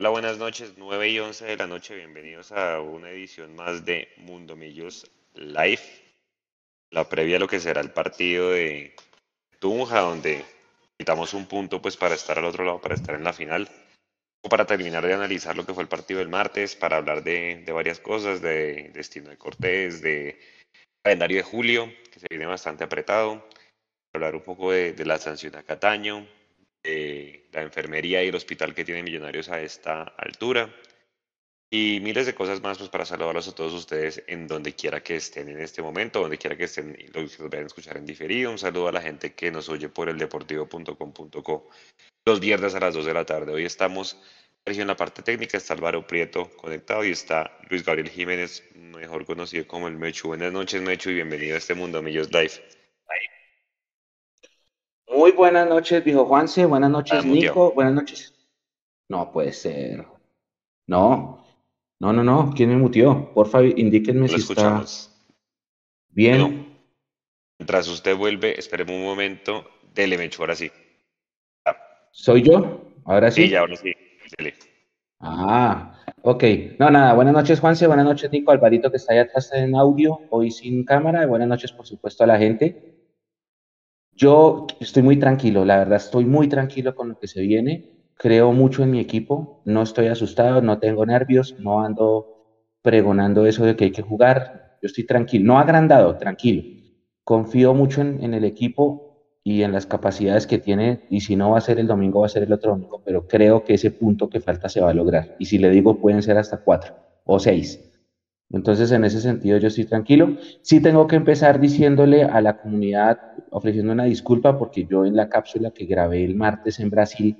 Hola, buenas noches, 9 y 11 de la noche, bienvenidos a una edición más de Mundo Millos Live, la previa a lo que será el partido de Tunja, donde quitamos un punto pues para estar al otro lado, para estar en la final, o para terminar de analizar lo que fue el partido del martes, para hablar de, varias cosas, de destino de Cortés, de calendario de julio, que se viene bastante apretado, hablar un poco de, de la sanción a Cataño, la enfermería y el hospital que tienen Millonarios a esta altura. Y miles de cosas más pues, para saludarlos a todos ustedes en donde quiera que estén en este momento, donde quiera que estén los que vayan a escuchar en diferido. Un saludo a la gente que nos oye por el deportivo.com.co los viernes a las 2 de la tarde. Hoy estamos en la parte técnica, está Álvaro Prieto conectado y está Luis Gabriel Jiménez, mejor conocido como el Mechu. Buenas noches, Mechu, y bienvenido a este Mundo Millos Live. Muy buenas noches, dijo Juanse. Buenas noches, Nico. Buenas noches. No puede ser. No, no, no, no. ¿Quién me mutió? Por favor, indíquenme si escuchamos. está bien. mientras usted vuelve, esperemos un momento. Dele, Mecho, ahora sí. ¿Soy yo? Ahora sí. Sí, ahora sí. Dele. Ah, ok. No, nada. Buenas noches, Juanse. Buenas noches, Nico. Alvarito, que está ahí atrás en audio, hoy sin cámara. Buenas noches, por supuesto, a la gente. Yo estoy muy tranquilo, la verdad, estoy muy tranquilo con lo que se viene. Creo mucho en mi equipo, no estoy asustado, no tengo nervios, no ando pregonando eso de que hay que jugar. Yo estoy tranquilo, no agrandado, tranquilo. Confío mucho en, el equipo y en las capacidades que tiene, y si no va a ser el domingo, va a ser el otro domingo, pero creo que ese punto que falta se va a lograr. Y si le digo, pueden ser hasta cuatro o seis. Entonces, en ese sentido, yo estoy tranquilo. Sí tengo que empezar diciéndole a la comunidad, ofreciendo una disculpa, porque yo en la cápsula que grabé el martes en Brasil,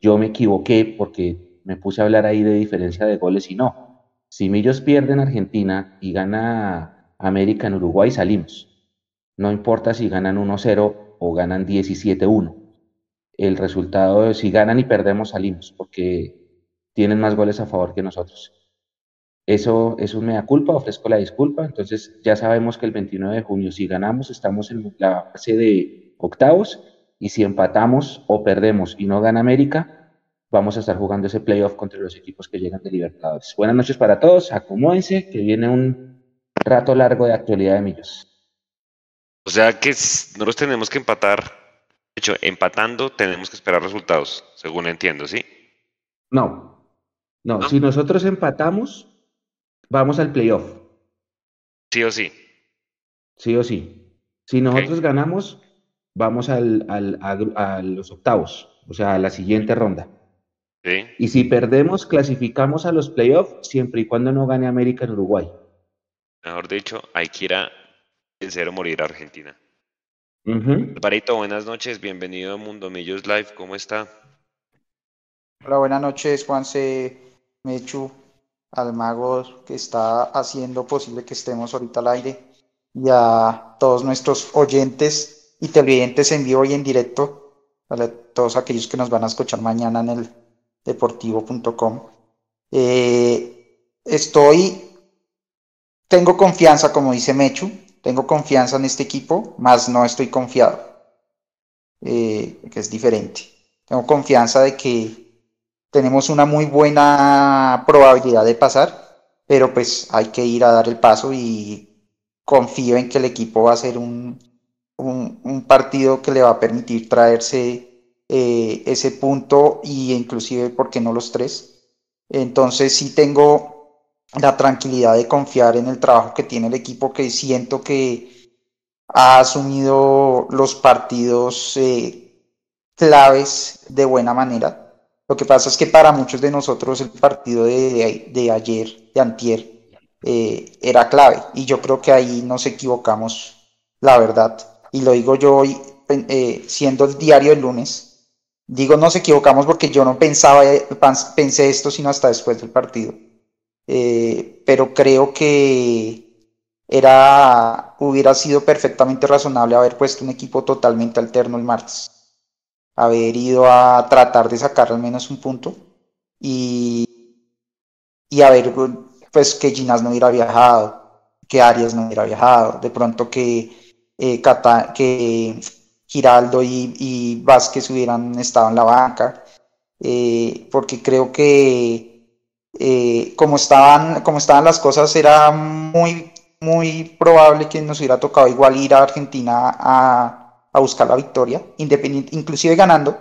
yo me equivoqué porque me puse a hablar ahí de diferencia de goles y no. Si Millos pierde en Argentina y gana América en Uruguay, salimos. No importa si ganan 1-0 o ganan 17-1. El resultado, si ganan y perdemos, salimos, porque tienen más goles a favor que nosotros. Eso, eso me da culpa, ofrezco la disculpa. Entonces ya sabemos que el 29 de junio, si ganamos, estamos en la fase de octavos y si empatamos o perdemos y no gana América, vamos a estar jugando ese playoff contra los equipos que llegan de Libertadores. Buenas noches para todos, acomódense, que viene un rato largo de actualidad de Millos. O sea que no los tenemos que empatar. De hecho, empatando tenemos que esperar resultados, según entiendo, ¿sí? No, no, ¿No? si nosotros empatamos, vamos al playoff. Sí o sí. Sí o sí. Si nosotros ganamos, vamos al, a, los octavos, o sea, a la siguiente ronda. Sí. Y si perdemos, clasificamos a los playoffs siempre y cuando no gane América en Uruguay. Mejor dicho, hay que ir a vencer o morir a Argentina. Uh buenas noches, bienvenido a Mundo Millos Live, ¿cómo está? Hola, buenas noches, Juanse Mechu, al mago que está haciendo posible que estemos ahorita al aire y a todos nuestros oyentes y televidentes en vivo y en directo, a todos aquellos que nos van a escuchar mañana en el deportivo.com. Eh, estoy, tengo confianza, como dice Mechu, tengo confianza en este equipo, más no estoy confiado, eh, que es diferente. Tengo confianza de que tenemos una muy buena probabilidad de pasar, pero pues hay que ir a dar el paso y confío en que el equipo va a ser un, un, partido que le va a permitir traerse eh, ese punto y inclusive, ¿por qué no los tres? Entonces sí tengo la tranquilidad de confiar en el trabajo que tiene el equipo, que siento que ha asumido los partidos eh, claves de buena manera lo que pasa es que para muchos de nosotros el partido de, ayer, de antier, eh, era clave y yo creo que ahí nos equivocamos, la verdad. Y lo digo yo hoy, eh, siendo el diario del lunes, digo nos equivocamos porque yo no pensaba, pensé esto sino hasta después del partido. Eh, pero creo que era, hubiera sido perfectamente razonable haber puesto un equipo totalmente alterno el martes haber ido a tratar de sacar al menos un punto y, y haber, pues que Ginas no hubiera viajado, que Arias no hubiera viajado, de pronto que, eh, que Giraldo y, y, Vázquez hubieran estado en la banca. eh, porque creo que eh, como, estaban, como estaban las cosas era muy, muy probable que nos hubiera tocado igual ir a Argentina a, a buscar la victoria, inclusive ganando,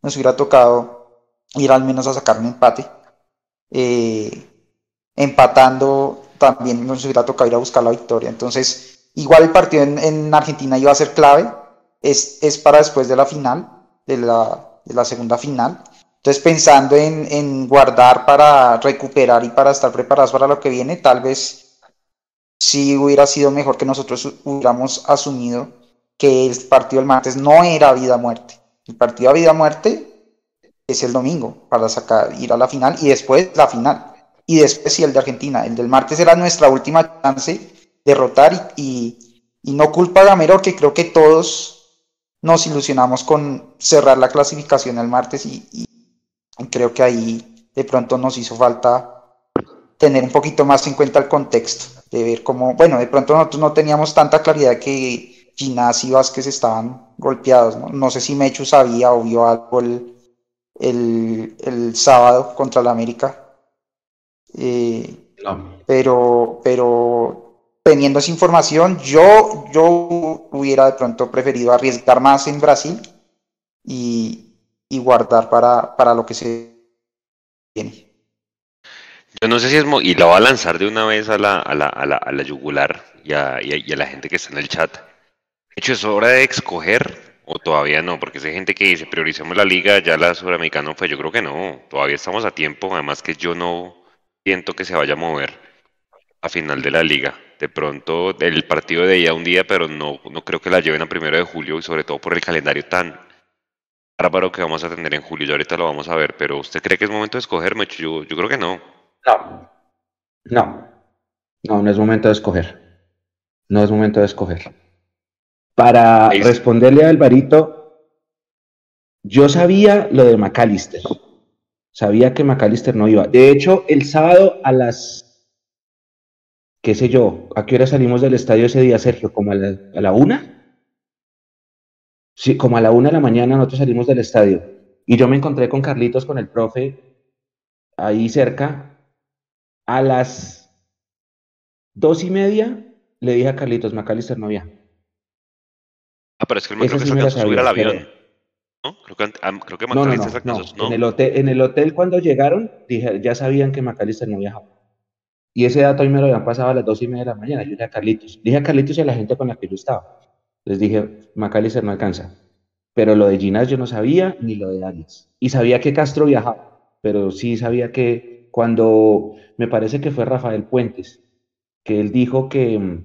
nos hubiera tocado ir al menos a sacar un empate. Eh, empatando también nos hubiera tocado ir a buscar la victoria. Entonces, igual el partido en, Argentina iba a ser clave, es, es, para después de la final, de la, de la segunda final. Entonces, pensando en, en, guardar para recuperar y para estar preparados para lo que viene, tal vez sí hubiera sido mejor que nosotros hubiéramos asumido que el partido del martes no era vida-muerte. El partido a vida-muerte es el domingo para sacar, ir a la final y después la final y después sí el de Argentina. El del martes era nuestra última chance derrotar y, y, no culpa a Gamero que creo que todos nos ilusionamos con cerrar la clasificación el martes y, y, creo que ahí de pronto nos hizo falta tener un poquito más en cuenta el contexto, de ver cómo, bueno, de pronto nosotros no teníamos tanta claridad que Ginás y Vázquez estaban golpeados, ¿no? no sé si Mechu sabía o vio algo el, el, el sábado contra la América, eh, pero, pero teniendo esa información, yo, yo hubiera de pronto preferido arriesgar más en Brasil y, y guardar para, para lo que se viene. Yo no sé si es... y la va a lanzar de una vez a la, a la, a la, a la yugular y a, y, a, la gente que está en el chat. Hecho, es hora de escoger o todavía no, porque hay gente que dice prioricemos la liga, ya la sudamericana fue, yo creo que no, todavía estamos a tiempo, además que yo no, siento que se vaya a mover a final de la liga. De pronto el partido de ella un día, pero no, no creo que la lleven a primero de julio y sobre todo por el calendario tan bárbaro que vamos a tener en julio. Y ahorita lo vamos a ver, pero ¿usted cree que es momento de escogerme? Yo, yo creo que no. No. No. No, no es momento de escoger. No es momento de escoger. Para responderle a Alvarito, yo sabía lo de McAllister. Sabía que McAllister no iba. De hecho, el sábado a las, qué sé yo, ¿a qué hora salimos del estadio ese día, Sergio? ¿Como a la, una? Sí, como a la una de la mañana nosotros salimos del estadio. Y yo me encontré con Carlitos, con el profe, ahí cerca. A las dos y media le dije a Carlitos, McAllister no había. Ah, pero es que el sí que subir al avión. ¿no? Creo que, creo que no, no, no, En, el hotel, en el hotel cuando llegaron, dije, ya sabían que McAllister no viajaba. Y ese dato hoy me lo habían pasado a las dos y media de la mañana. Yo dije a Carlitos, dije a Carlitos y a la gente con la que yo estaba. Les dije, McAllister no alcanza. Pero lo de Ginás yo no sabía, ni lo de Arias. Y sabía que Castro viajaba, pero sí sabía que cuando, me parece que fue Rafael Puentes, que él dijo que,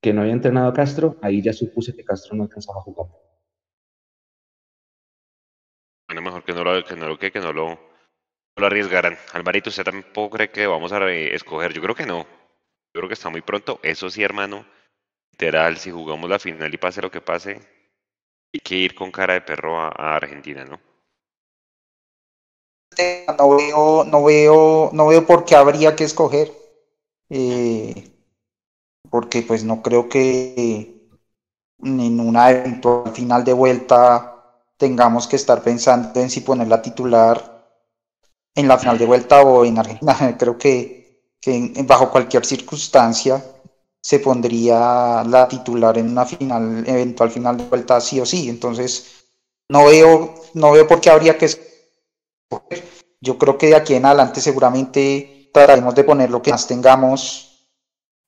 que no había entrenado a Castro, ahí ya supuse que Castro no alcanzaba a jugar. Bueno, mejor que no lo, que no lo, que, no lo, lo arriesgaran. Alvarito, ¿usted tampoco cree que vamos a escoger? Yo creo que no. Yo creo que está muy pronto. Eso sí, hermano. Literal, si jugamos la final y pase lo que pase, hay que ir con cara de perro a, Argentina, ¿no? No veo, no veo, no veo por qué habría que escoger. Eh, porque pues no creo que en una eventual final de vuelta tengamos que estar pensando en si poner la titular en la final de vuelta o en Argentina. Creo que, que bajo cualquier circunstancia se pondría la titular en una final, eventual final de vuelta sí o sí. Entonces, no veo, no veo por qué habría que Yo creo que de aquí en adelante seguramente trataremos de poner lo que más tengamos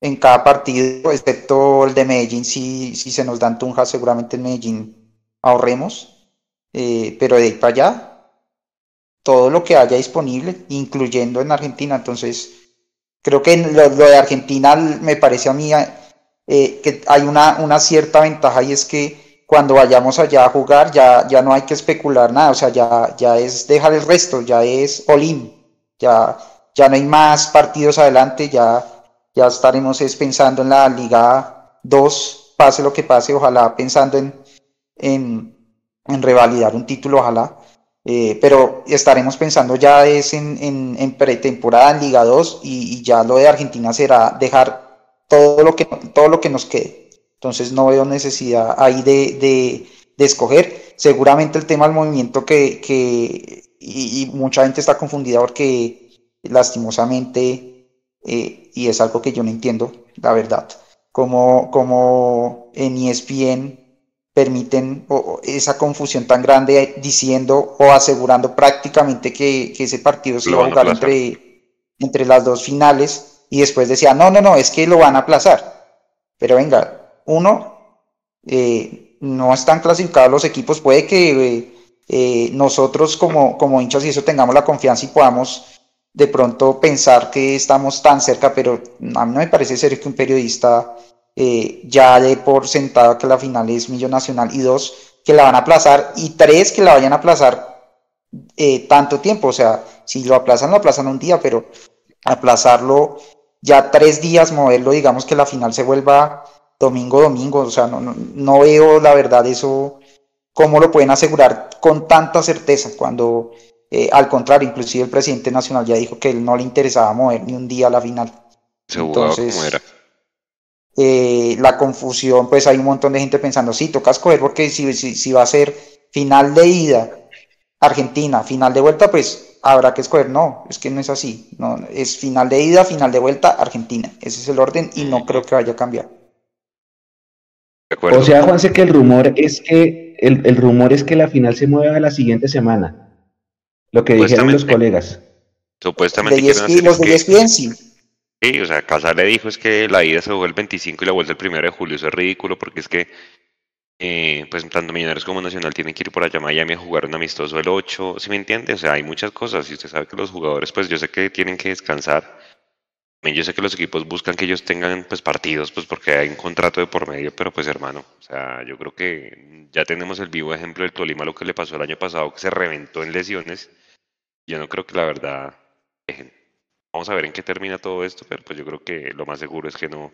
en cada partido, excepto el de Medellín, si, si se nos dan Tunja, seguramente en Medellín ahorremos. Eh, pero de ahí para allá, todo lo que haya disponible, incluyendo en Argentina. Entonces, creo que lo, de Argentina me parece a mí eh, que hay una, una cierta ventaja y es que cuando vayamos allá a jugar ya, ya no hay que especular nada, o sea, ya, ya es dejar el resto, ya es all ya, ya no hay más partidos adelante, ya, ya estaremos pensando en la Liga 2, pase lo que pase, ojalá pensando en, en, en revalidar un título, ojalá. Eh, pero estaremos pensando ya es en, en, pretemporada en Liga 2 y, ya lo de Argentina será dejar todo lo que, todo lo que nos quede. Entonces no veo necesidad ahí de, de, escoger. Seguramente el tema del movimiento que, que, y, mucha gente está confundida porque lastimosamente, eh, y es algo que yo no entiendo, la verdad, como, como en ESPN permiten esa confusión tan grande diciendo o asegurando prácticamente que, ese partido se va a jugar entre, entre las dos finales y después decía, no, no, no, es que lo van a aplazar. Pero venga, uno, eh, no están clasificados los equipos, puede que eh, eh, nosotros como, como hinchas y eso tengamos la confianza y podamos de pronto pensar que estamos tan cerca, pero a mí no me parece serio que un periodista eh, ya dé por sentado que la final es Millo Nacional y dos, que la van a aplazar y tres, que la vayan a aplazar eh, tanto tiempo, o sea, si lo aplazan, lo aplazan un día, pero aplazarlo ya tres días, moverlo, digamos que la final se vuelva domingo, domingo, o sea, no, no, no veo la verdad eso ¿Cómo lo pueden asegurar con tanta certeza cuando, eh, al contrario, inclusive el presidente nacional ya dijo que él no le interesaba mover ni un día a la final? Entonces, era. Eh, la confusión, pues hay un montón de gente pensando, sí, toca escoger porque si, si, va a ser final de ida, Argentina, final de vuelta, pues habrá que escoger. No, es que no es así. No, es final de ida, final de vuelta, Argentina. Ese es el orden y no creo que vaya a cambiar. O sea, Juanse, que el rumor es que el, rumor es que la final se mueve a la siguiente semana. Lo que dijeron los colegas. Supuestamente. De los de ESPN sí. Sí, o sea, Casar le dijo es que la ida se jugó el 25 y la vuelta el 1 de julio. Eso es ridículo porque es que eh, pues tanto Millonarios como Nacional tienen que ir por allá a Miami a jugar un amistoso el 8, ¿sí me entiende? O sea, hay muchas cosas y usted sabe que los jugadores, pues yo sé que tienen que descansar yo sé que los equipos buscan que ellos tengan pues partidos, pues porque hay un contrato de por medio, pero pues hermano, o sea, yo creo que ya tenemos el vivo ejemplo del Tolima, lo que le pasó el año pasado, que se reventó en lesiones. Yo no creo que la verdad dejen. Vamos a ver en qué termina todo esto, pero pues yo creo que lo más seguro es que no,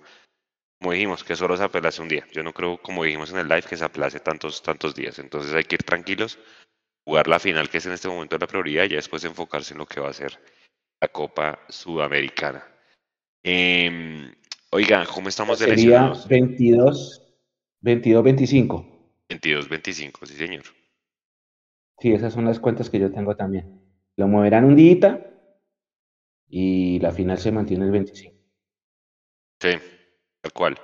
como dijimos, que solo se aplace un día. Yo no creo, como dijimos en el live, que se aplace tantos, tantos días. Entonces hay que ir tranquilos, jugar la final, que es en este momento la prioridad, y ya después enfocarse en lo que va a ser la Copa Sudamericana. Eh, oiga, ¿cómo estamos de Sería 22, 22, 25. 22, 25, sí, señor. Sí, esas son las cuentas que yo tengo también. Lo moverán un día y la final se mantiene el 25. Sí, tal cual.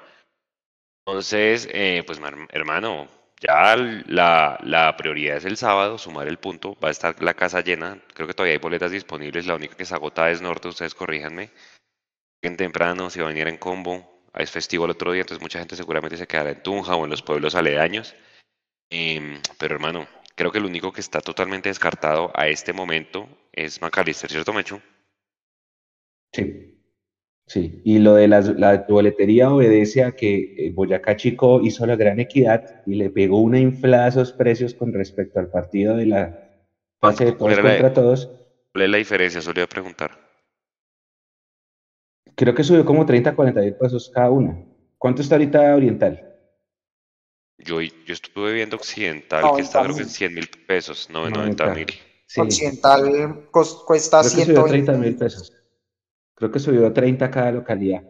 Entonces, eh, pues hermano, ya la, la, prioridad es el sábado, sumar el punto. Va a estar la casa llena. Creo que todavía hay boletas disponibles. La única que se agota es Norte, ustedes corríjanme en temprano, si va a venir en combo, es festivo el otro día, entonces mucha gente seguramente se quedará en Tunja o en los pueblos aledaños. Em, pero hermano, creo que el único que está totalmente descartado a este momento es Macalister, ¿cierto, Mechu? Sí. Sí, y lo de la, la boletería obedece a que eh, Boyacá Chico hizo la gran equidad y le pegó una inflada a esos precios con respecto al partido de la fase de todos contra todos. ¿Cuál es la diferencia? Solía preguntar. Creo que subió como 30, 40 mil pesos cada una. ¿Cuánto está ahorita Oriental? Yo, yo estuve viendo Occidental, que está creo que en 100 mil pesos, no 90 mil. Occidental cuesta creo 130 mil pesos. Creo que subió a 30 cada localidad.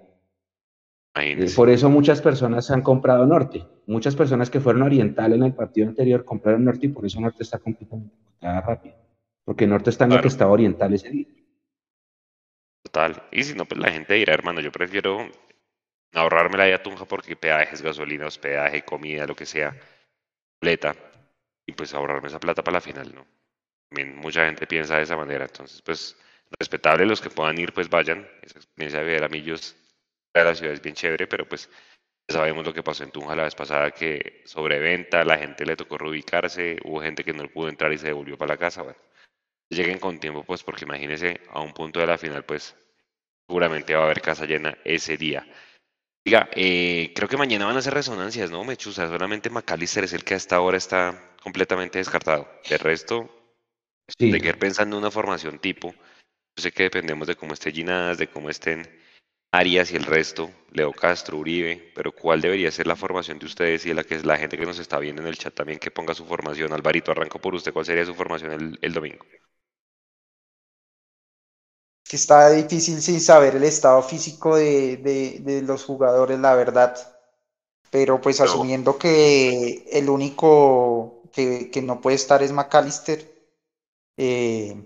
Por eso muchas personas han comprado Norte. Muchas personas que fueron Oriental en el partido anterior compraron Norte y por eso Norte está completamente rápido. Porque Norte está en lo que estaba Oriental ese día. Total. Y si no, pues la gente dirá, hermano, yo prefiero ahorrarme la de Tunja porque peajes, gasolina, hospedaje, comida, lo que sea, pleta. Y pues ahorrarme esa plata para la final, ¿no? También mucha gente piensa de esa manera. Entonces, pues, respetable los que puedan ir, pues vayan. Esa experiencia de ver a Millos de la ciudad es bien chévere, pero pues sabemos lo que pasó en Tunja la vez pasada, que sobreventa, la gente le tocó reubicarse, hubo gente que no pudo entrar y se devolvió para la casa. Bueno, lleguen con tiempo, pues porque imagínense a un punto de la final, pues seguramente va a haber casa llena ese día. Diga, eh, creo que mañana van a hacer resonancias, ¿no, Mechusa? Solamente McAllister es el que hasta ahora está completamente descartado. De resto, de que pensando en una formación tipo, yo sé que dependemos de cómo esté Ginás, de cómo estén Arias y el resto, Leo Castro, Uribe, pero ¿cuál debería ser la formación de ustedes y la que es la gente que nos está viendo en el chat también que ponga su formación? Alvarito, arranco por usted, ¿cuál sería su formación el domingo? Que está difícil sin saber el estado físico de, los jugadores, la verdad. Pero pues asumiendo que el único que, no puede estar es McAllister, Eh,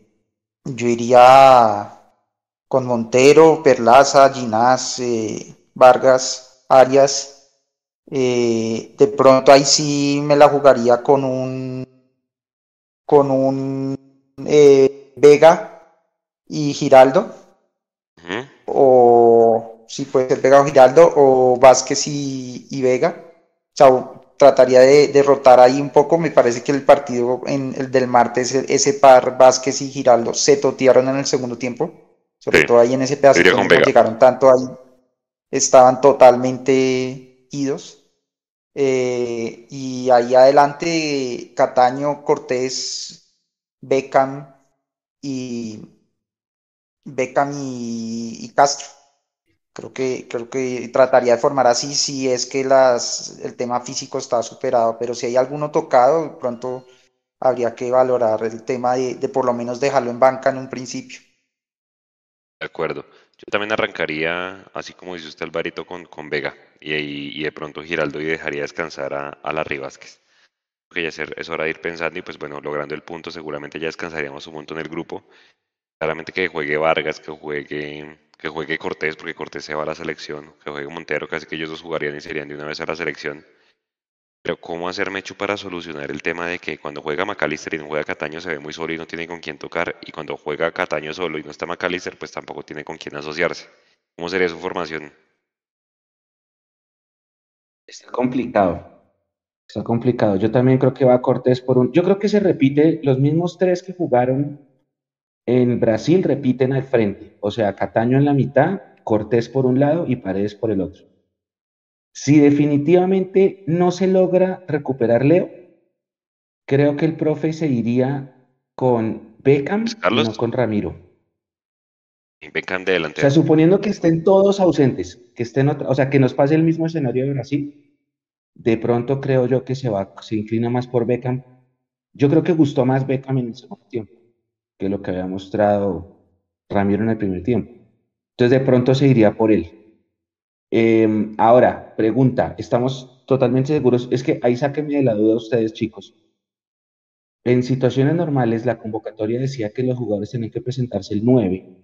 yo iría con Montero, Perlaza, Ginás, eh, Vargas, Arias. Eh, de pronto ahí sí me la jugaría con un con un Vega y Giraldo. O sí puede ser Vega o Giraldo, o Vázquez y, Vega. O trataría de derrotar ahí un poco. Me parece que el partido en el del martes, ese par Vázquez y Giraldo se totearon en el segundo tiempo. Sobre todo ahí en ese pedazo que llegaron tanto ahí. Estaban totalmente idos. Eh, y ahí adelante, Cataño, Cortés, Beckham y Beckham y Castro. Creo que, creo que trataría de formar así si es que las, el tema físico está superado, pero si hay alguno tocado, pronto habría que valorar el tema de, de por lo menos dejarlo en banca en un principio. De acuerdo. Yo también arrancaría, así como dice usted, Alvarito, con, con Vega y, y, de pronto Giraldo y dejaría descansar a, a Larry Vázquez. Porque ya es hora de ir pensando y pues bueno, logrando el punto seguramente ya descansaríamos un montón el grupo. Claramente que juegue Vargas, que juegue que juegue Cortés, porque Cortés se va a la selección, que juegue Montero, casi que ellos dos jugarían y serían de una vez a la selección. Pero ¿cómo hacer Mechu para solucionar el tema de que cuando juega Macalister y no juega Cataño se ve muy solo y no tiene con quién tocar? Y cuando juega Cataño solo y no está Macalister, pues tampoco tiene con quién asociarse. ¿Cómo sería su formación? Está complicado. Está complicado. Yo también creo que va Cortés por un. Yo creo que se repite los mismos tres que jugaron en Brasil repiten al frente, o sea, Cataño en la mitad, Cortés por un lado y Paredes por el otro. Si definitivamente no se logra recuperar Leo, creo que el profe se iría con Beckham y no con Ramiro. Y Beckham de delante. O sea, suponiendo que estén todos ausentes, que estén o sea, que nos pase el mismo escenario de Brasil, de pronto creo yo que se va, se inclina más por Beckham. Yo creo que gustó más Beckham en el segundo tiempo que lo que había mostrado Ramiro en el primer tiempo. Entonces de pronto se iría por él. Em, ahora, pregunta, ¿estamos totalmente seguros? Es que ahí sáquenme de la duda ustedes, chicos. En situaciones normales, la convocatoria decía que los jugadores tenían que presentarse el 9,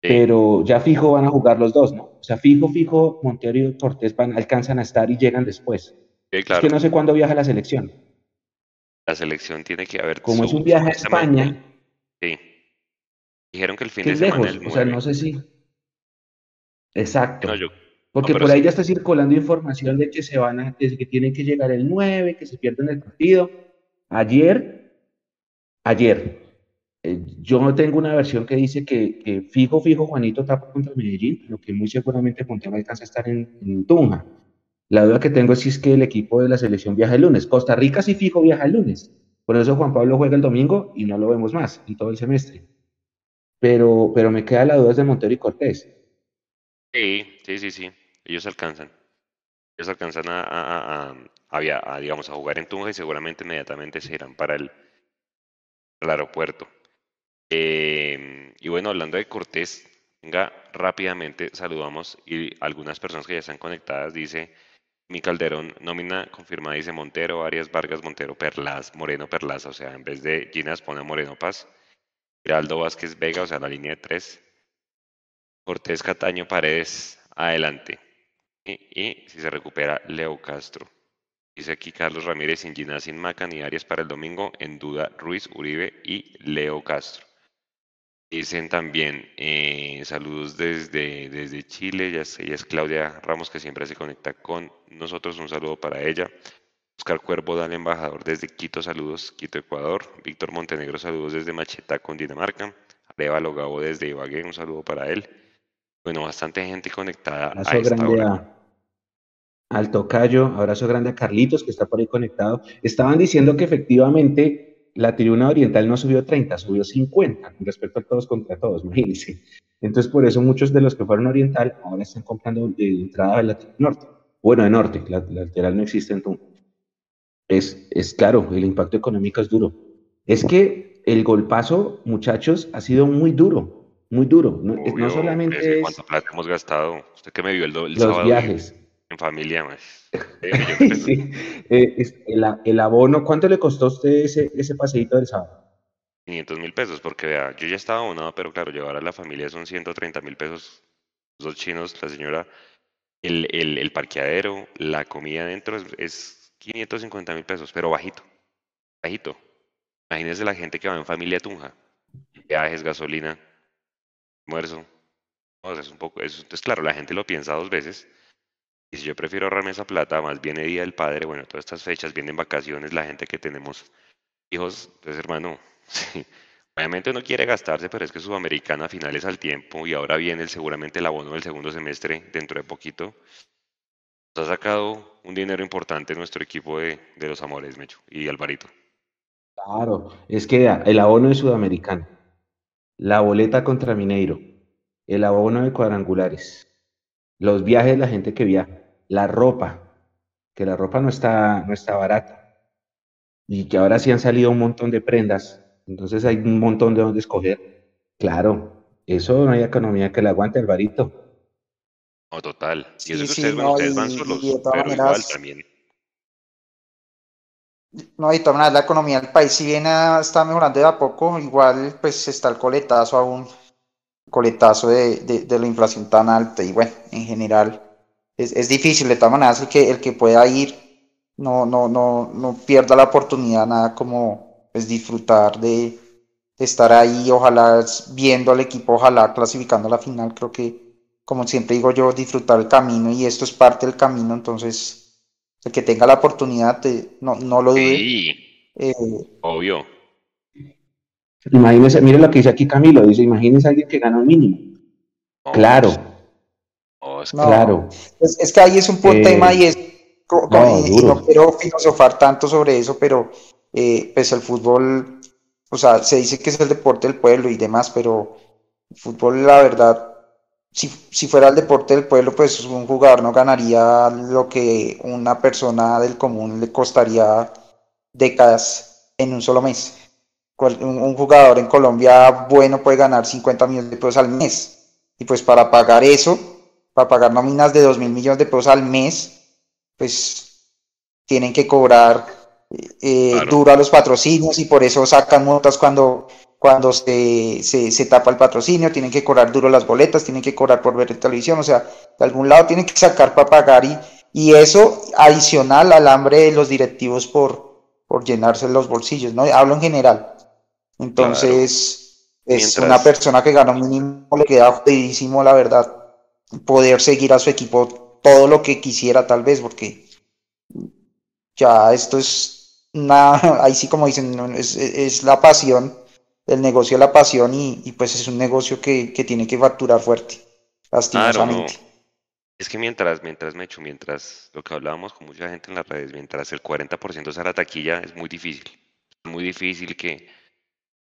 pero ya fijo van a jugar los dos, ¿no? O sea, fijo, fijo, Montero y Cortés van, alcanzan a estar y llegan después. Es que no sé cuándo viaja la selección. La selección tiene que haber. Como es un viaje a España, Sí. Dijeron que el fin de semana. Lejos, o sea, no sé si. Exacto. Porque por ahí ya está circulando información de que se van a, que tienen que llegar el 9, que se pierden el partido. Ayer, ayer, eh, yo tengo una versión que dice que, fijo, fijo, Juanito tapa contra Medellín, lo que muy seguramente Montero alcanza a estar en, en, Tunja. La duda que tengo es si es que el equipo de la selección viaja el lunes. Costa Rica sí fijo viaja el lunes. Por eso Juan Pablo juega el domingo y no lo vemos más en todo el semestre. Pero, pero me queda la duda de Montero y Cortés. Sí, sí, sí, sí. Ellos alcanzan. Ellos alcanzan a, a, digamos, a jugar en Tunja y seguramente inmediatamente se irán para el, aeropuerto. Eh, y bueno, hablando de Cortés, venga, rápidamente saludamos y algunas personas que ya están conectadas dice mi Calderón, nómina confirmada, dice Montero, Arias, Vargas, Montero, Perlas, Moreno, Perlas, o sea, en vez de Ginas pone Moreno Paz. Giraldo Vázquez Vega, o sea, la línea de tres. Cortés Cataño Paredes, adelante. Y, si se recupera, Leo Castro. Dice aquí Carlos Ramírez sin Ginás, sin Maca ni Arias para el domingo. En duda, Ruiz, Uribe y Leo Castro. Dicen también eh, saludos desde, desde Chile, ya ella es Claudia Ramos que siempre se conecta con nosotros, un saludo para ella. Oscar Cuervo, dale embajador desde Quito, saludos, Quito, Ecuador. Víctor Montenegro, saludos desde Macheta con Dinamarca. Arevalo Gabo desde Ibagué, un saludo para él. Bueno, bastante gente conectada abrazo a esta grande hora. A, al Tocayo, abrazo grande a Carlitos que está por ahí conectado. Estaban diciendo que efectivamente la tribuna oriental no subió 30, subió 50 con respecto a todos contra todos, imagínense. Entonces, por eso muchos de los que fueron oriental ahora están comprando de entrada de la norte. Bueno, de norte, la, lateral no existe en Es, es claro, el impacto económico es duro. Es que el golpazo, muchachos, ha sido muy duro, muy duro. No, no solamente es... ¿Cuánto plata hemos gastado? Usted que me vio el, el los viajes. En familia, más. sí. Eh, el, el, abono, ¿cuánto le costó a usted ese, ese paseíto del sábado? 500 mil pesos, porque vea, yo ya estaba abonado, pero claro, llevar a la familia son 130 mil pesos. Los dos chinos, la señora, el, el, el parqueadero, la comida dentro es, es 550 mil pesos, pero bajito, bajito. Imagínense la gente que va en familia Tunja, viajes, gasolina, almuerzo. O sea, es un poco, es, entonces claro, la gente lo piensa dos veces. Y si yo prefiero ahorrarme esa plata, más viene Día del Padre, bueno, todas estas fechas, vienen vacaciones, la gente que tenemos hijos, pues hermano, sí, obviamente uno quiere gastarse, pero es que Sudamericana a finales al tiempo y ahora viene el, seguramente el abono del segundo semestre dentro de poquito. Nos ha sacado un dinero importante nuestro equipo de, de los amores, Mecho, y Alvarito. Claro, es que el abono de Sudamericana, la boleta contra Mineiro, el abono de cuadrangulares, los viajes de la gente que viaja, la ropa, que la ropa no está, no está barata, y que ahora sí han salido un montón de prendas, entonces hay un montón de donde escoger. Claro, eso no hay economía que le aguante, Alvarito. No, total. Y Sí, eso que sí, ustedes, bueno, no, ustedes van y, solos, igual también. no, y de todas maneras la economía del país, si bien está mejorando de a poco, igual pues está el coletazo aún, coletazo de, de, de la inflación tan alta y bueno, en general es, es difícil, de todas maneras el que, el que pueda ir no, no, no, no pierda la oportunidad, nada como pues disfrutar de, de estar ahí, ojalá viendo al equipo, ojalá clasificando a la final, creo que como siempre digo yo, disfrutar el camino y esto es parte del camino, entonces el que tenga la oportunidad, eh, no, no lo dude. Sí, Eh, obvio. Imagínese, mire lo que dice aquí Camilo, dice, imagínese a alguien que gana un mínimo. Claro, no, es que no, claro. es, es que ahí es un buen Eh, tema y es no, y, y no quiero filosofar tanto sobre eso, pero eh, pues el fútbol, o sea, se dice que es el deporte del pueblo y demás, pero el fútbol, la verdad, si, si fuera el deporte del pueblo, pues un jugador no ganaría lo que una persona del común le costaría décadas en un solo mes. Un jugador en Colombia bueno puede ganar 50 millones de pesos al mes. Y pues para pagar eso, para pagar nóminas de 2 mil millones de pesos al mes, pues tienen que cobrar eh, claro. duro a los patrocinios y por eso sacan multas cuando, cuando se, se, se tapa el patrocinio, tienen que cobrar duro las boletas, tienen que cobrar por ver televisión, o sea, de algún lado tienen que sacar para pagar y, y eso adicional al hambre de los directivos por, por llenarse los bolsillos, ¿no? Hablo en general. Claro. Entonces, es una persona que gana un mínimo, le queda jodidísimo, la verdad, poder seguir a su equipo todo lo que quisiera, tal vez, porque ya esto es ahí sí como dicen, es, la pasión, el negocio de la pasión y, pues es un negocio que, que tiene que facturar fuerte, lastimosamente. Es que mientras, mientras me echo, mientras lo que hablábamos con mucha gente en las redes, mientras el 40% sea la taquilla, es muy difícil. Es muy difícil que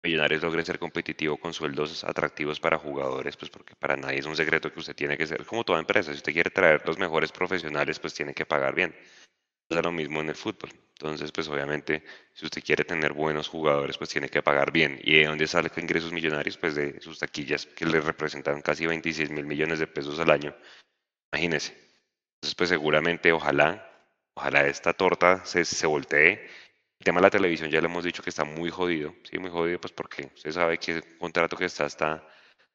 Millonarios logre ser competitivo con sueldos atractivos para jugadores, pues porque para nadie es un secreto que usted tiene que ser como toda empresa. Si usted quiere traer los mejores profesionales, pues tiene que pagar bien. Es lo mismo en el fútbol. Entonces, pues obviamente, si usted quiere tener buenos jugadores, pues tiene que pagar bien. ¿Y de dónde salen ingresos millonarios? Pues de sus taquillas, que le representan casi 26 mil millones de pesos al año. Imagínese. Entonces, pues seguramente, ojalá, ojalá esta torta se, se voltee. El tema de la televisión ya le hemos dicho que está muy jodido, sí, muy jodido, pues porque usted sabe que el contrato que está hasta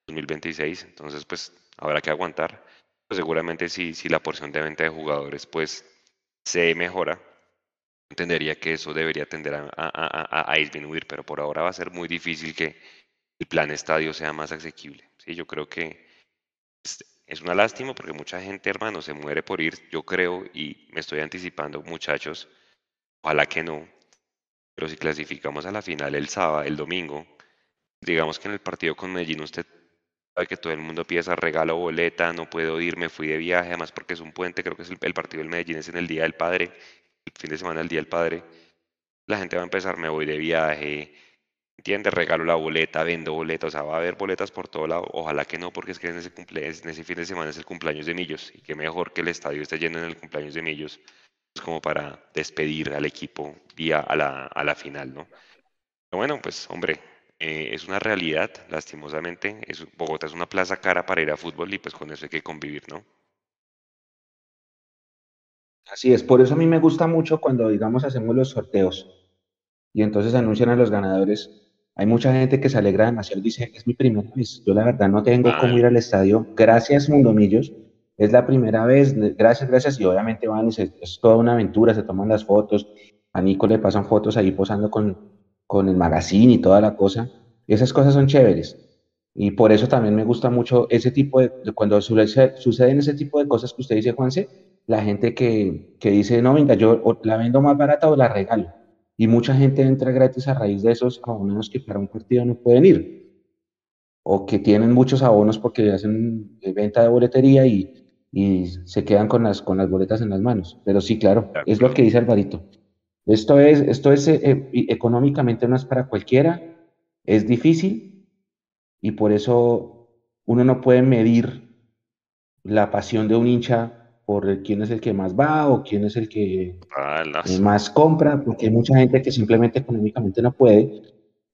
2026, entonces pues habrá que aguantar. Pues seguramente si, si la porción de venta de jugadores pues se mejora, entendería que eso debería tender a, disminuir, pero por ahora va a ser muy difícil que el plan estadio sea más asequible. Sí, yo creo que es, es una lástima porque mucha gente, hermano, se muere por ir, yo creo, y me estoy anticipando, muchachos, ojalá que no, si clasificamos a la final el sábado, el domingo, digamos que en el partido con Medellín usted sabe que todo el mundo piensa regalo boleta, no puedo ir, me fui de viaje, además porque es un puente, creo que es el, partido del Medellín es en el Día del Padre, el fin de semana el Día del Padre, la gente va a empezar, me voy de viaje, entiende, regalo la boleta, vendo boletas, o sea, va a haber boletas por todo lado, ojalá que no, porque es que en ese, cumple, en ese fin de semana es el cumpleaños de Millos, y qué mejor que el estadio esté lleno en el cumpleaños de Millos, como para despedir al equipo día a la, a la final, ¿no? Pero bueno, pues hombre, eh, es una realidad, lastimosamente. Es, Bogotá es una plaza cara para ir a fútbol y pues con eso hay que convivir, ¿no? Así es, por eso a mí me gusta mucho cuando, digamos, hacemos los sorteos y entonces anuncian a los ganadores. Hay mucha gente que se alegra demasiado y dice, es mi primera vez. Yo la verdad no tengo Ah. cómo ir al estadio. Gracias, Mundomillos. Es la primera vez. Gracias, gracias. Y obviamente van y se- es toda una aventura. Se toman las fotos. A Nico le pasan fotos ahí posando con, con el magazine y toda la cosa. Esas cosas son chéveres. Y por eso también me gusta mucho ese tipo de, cuando suceden ese tipo de cosas que usted dice, Juanse, la gente que, que dice, no, venga, yo la vendo más barata o la regalo. Y mucha gente entra gratis a raíz de esos abonos que para un partido no pueden ir. O que tienen muchos abonos porque hacen venta de boletería y, y se quedan con las, con las boletas en las manos. Pero sí, claro, De es lo que dice Alvarito. Esto es, esto es eh, eh, económicamente no es para cualquiera, es difícil y por eso uno no puede medir la pasión de un hincha por quién es el que más va o quién es el que Palas. eh, más compra, porque hay mucha gente que simplemente económicamente no puede.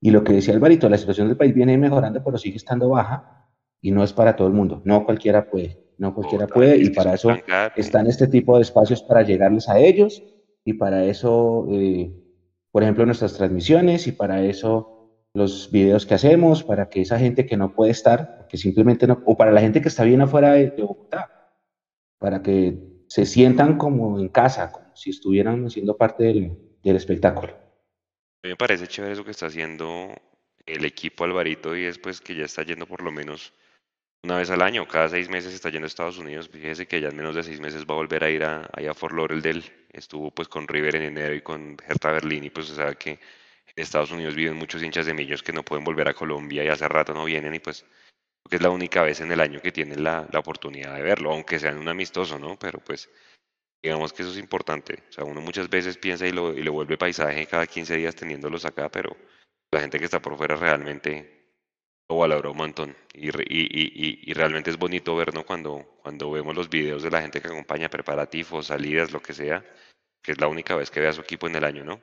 Y lo que decía Alvarito, la situación del país viene mejorando, pero sigue estando baja y no es para todo el mundo. No cualquiera puede, no cualquiera puede y para es eso están este tipo de espacios para llegarles a ellos y para eso, eh, por ejemplo, nuestras transmisiones y para eso los videos que hacemos, para que esa gente que no puede estar, que simplemente no, o para la gente que está bien afuera de, de Bogotá, para que se sientan como en casa, como si estuvieran haciendo parte del, del espectáculo. A mí me parece chévere eso que está haciendo el equipo Alvarito y es pues que ya está yendo por lo menos una vez al año, cada seis meses está yendo a Estados Unidos. Fíjese que ya en menos de seis meses va a volver a ir a, allá a Fort Lauderdale. Estuvo pues con River en enero y con Hertha Berlín y pues o sea que en Estados Unidos viven muchos hinchas de Millos que no pueden volver a Colombia y hace rato no vienen y pues que es la única vez en el año que tienen la, la oportunidad de verlo, aunque sea en un amistoso, ¿no? Pero pues digamos que eso es importante. O sea, uno muchas veces piensa y lo, y lo vuelve paisaje cada 15 días teniéndolos acá, pero la gente que está por fuera realmente lo valora un montón. Y, y, y, y, realmente es bonito ver, ¿no? Cuando, cuando vemos los videos de la gente que acompaña preparativos, salidas, lo que sea, que es la única vez que ve a su equipo en el año, ¿no?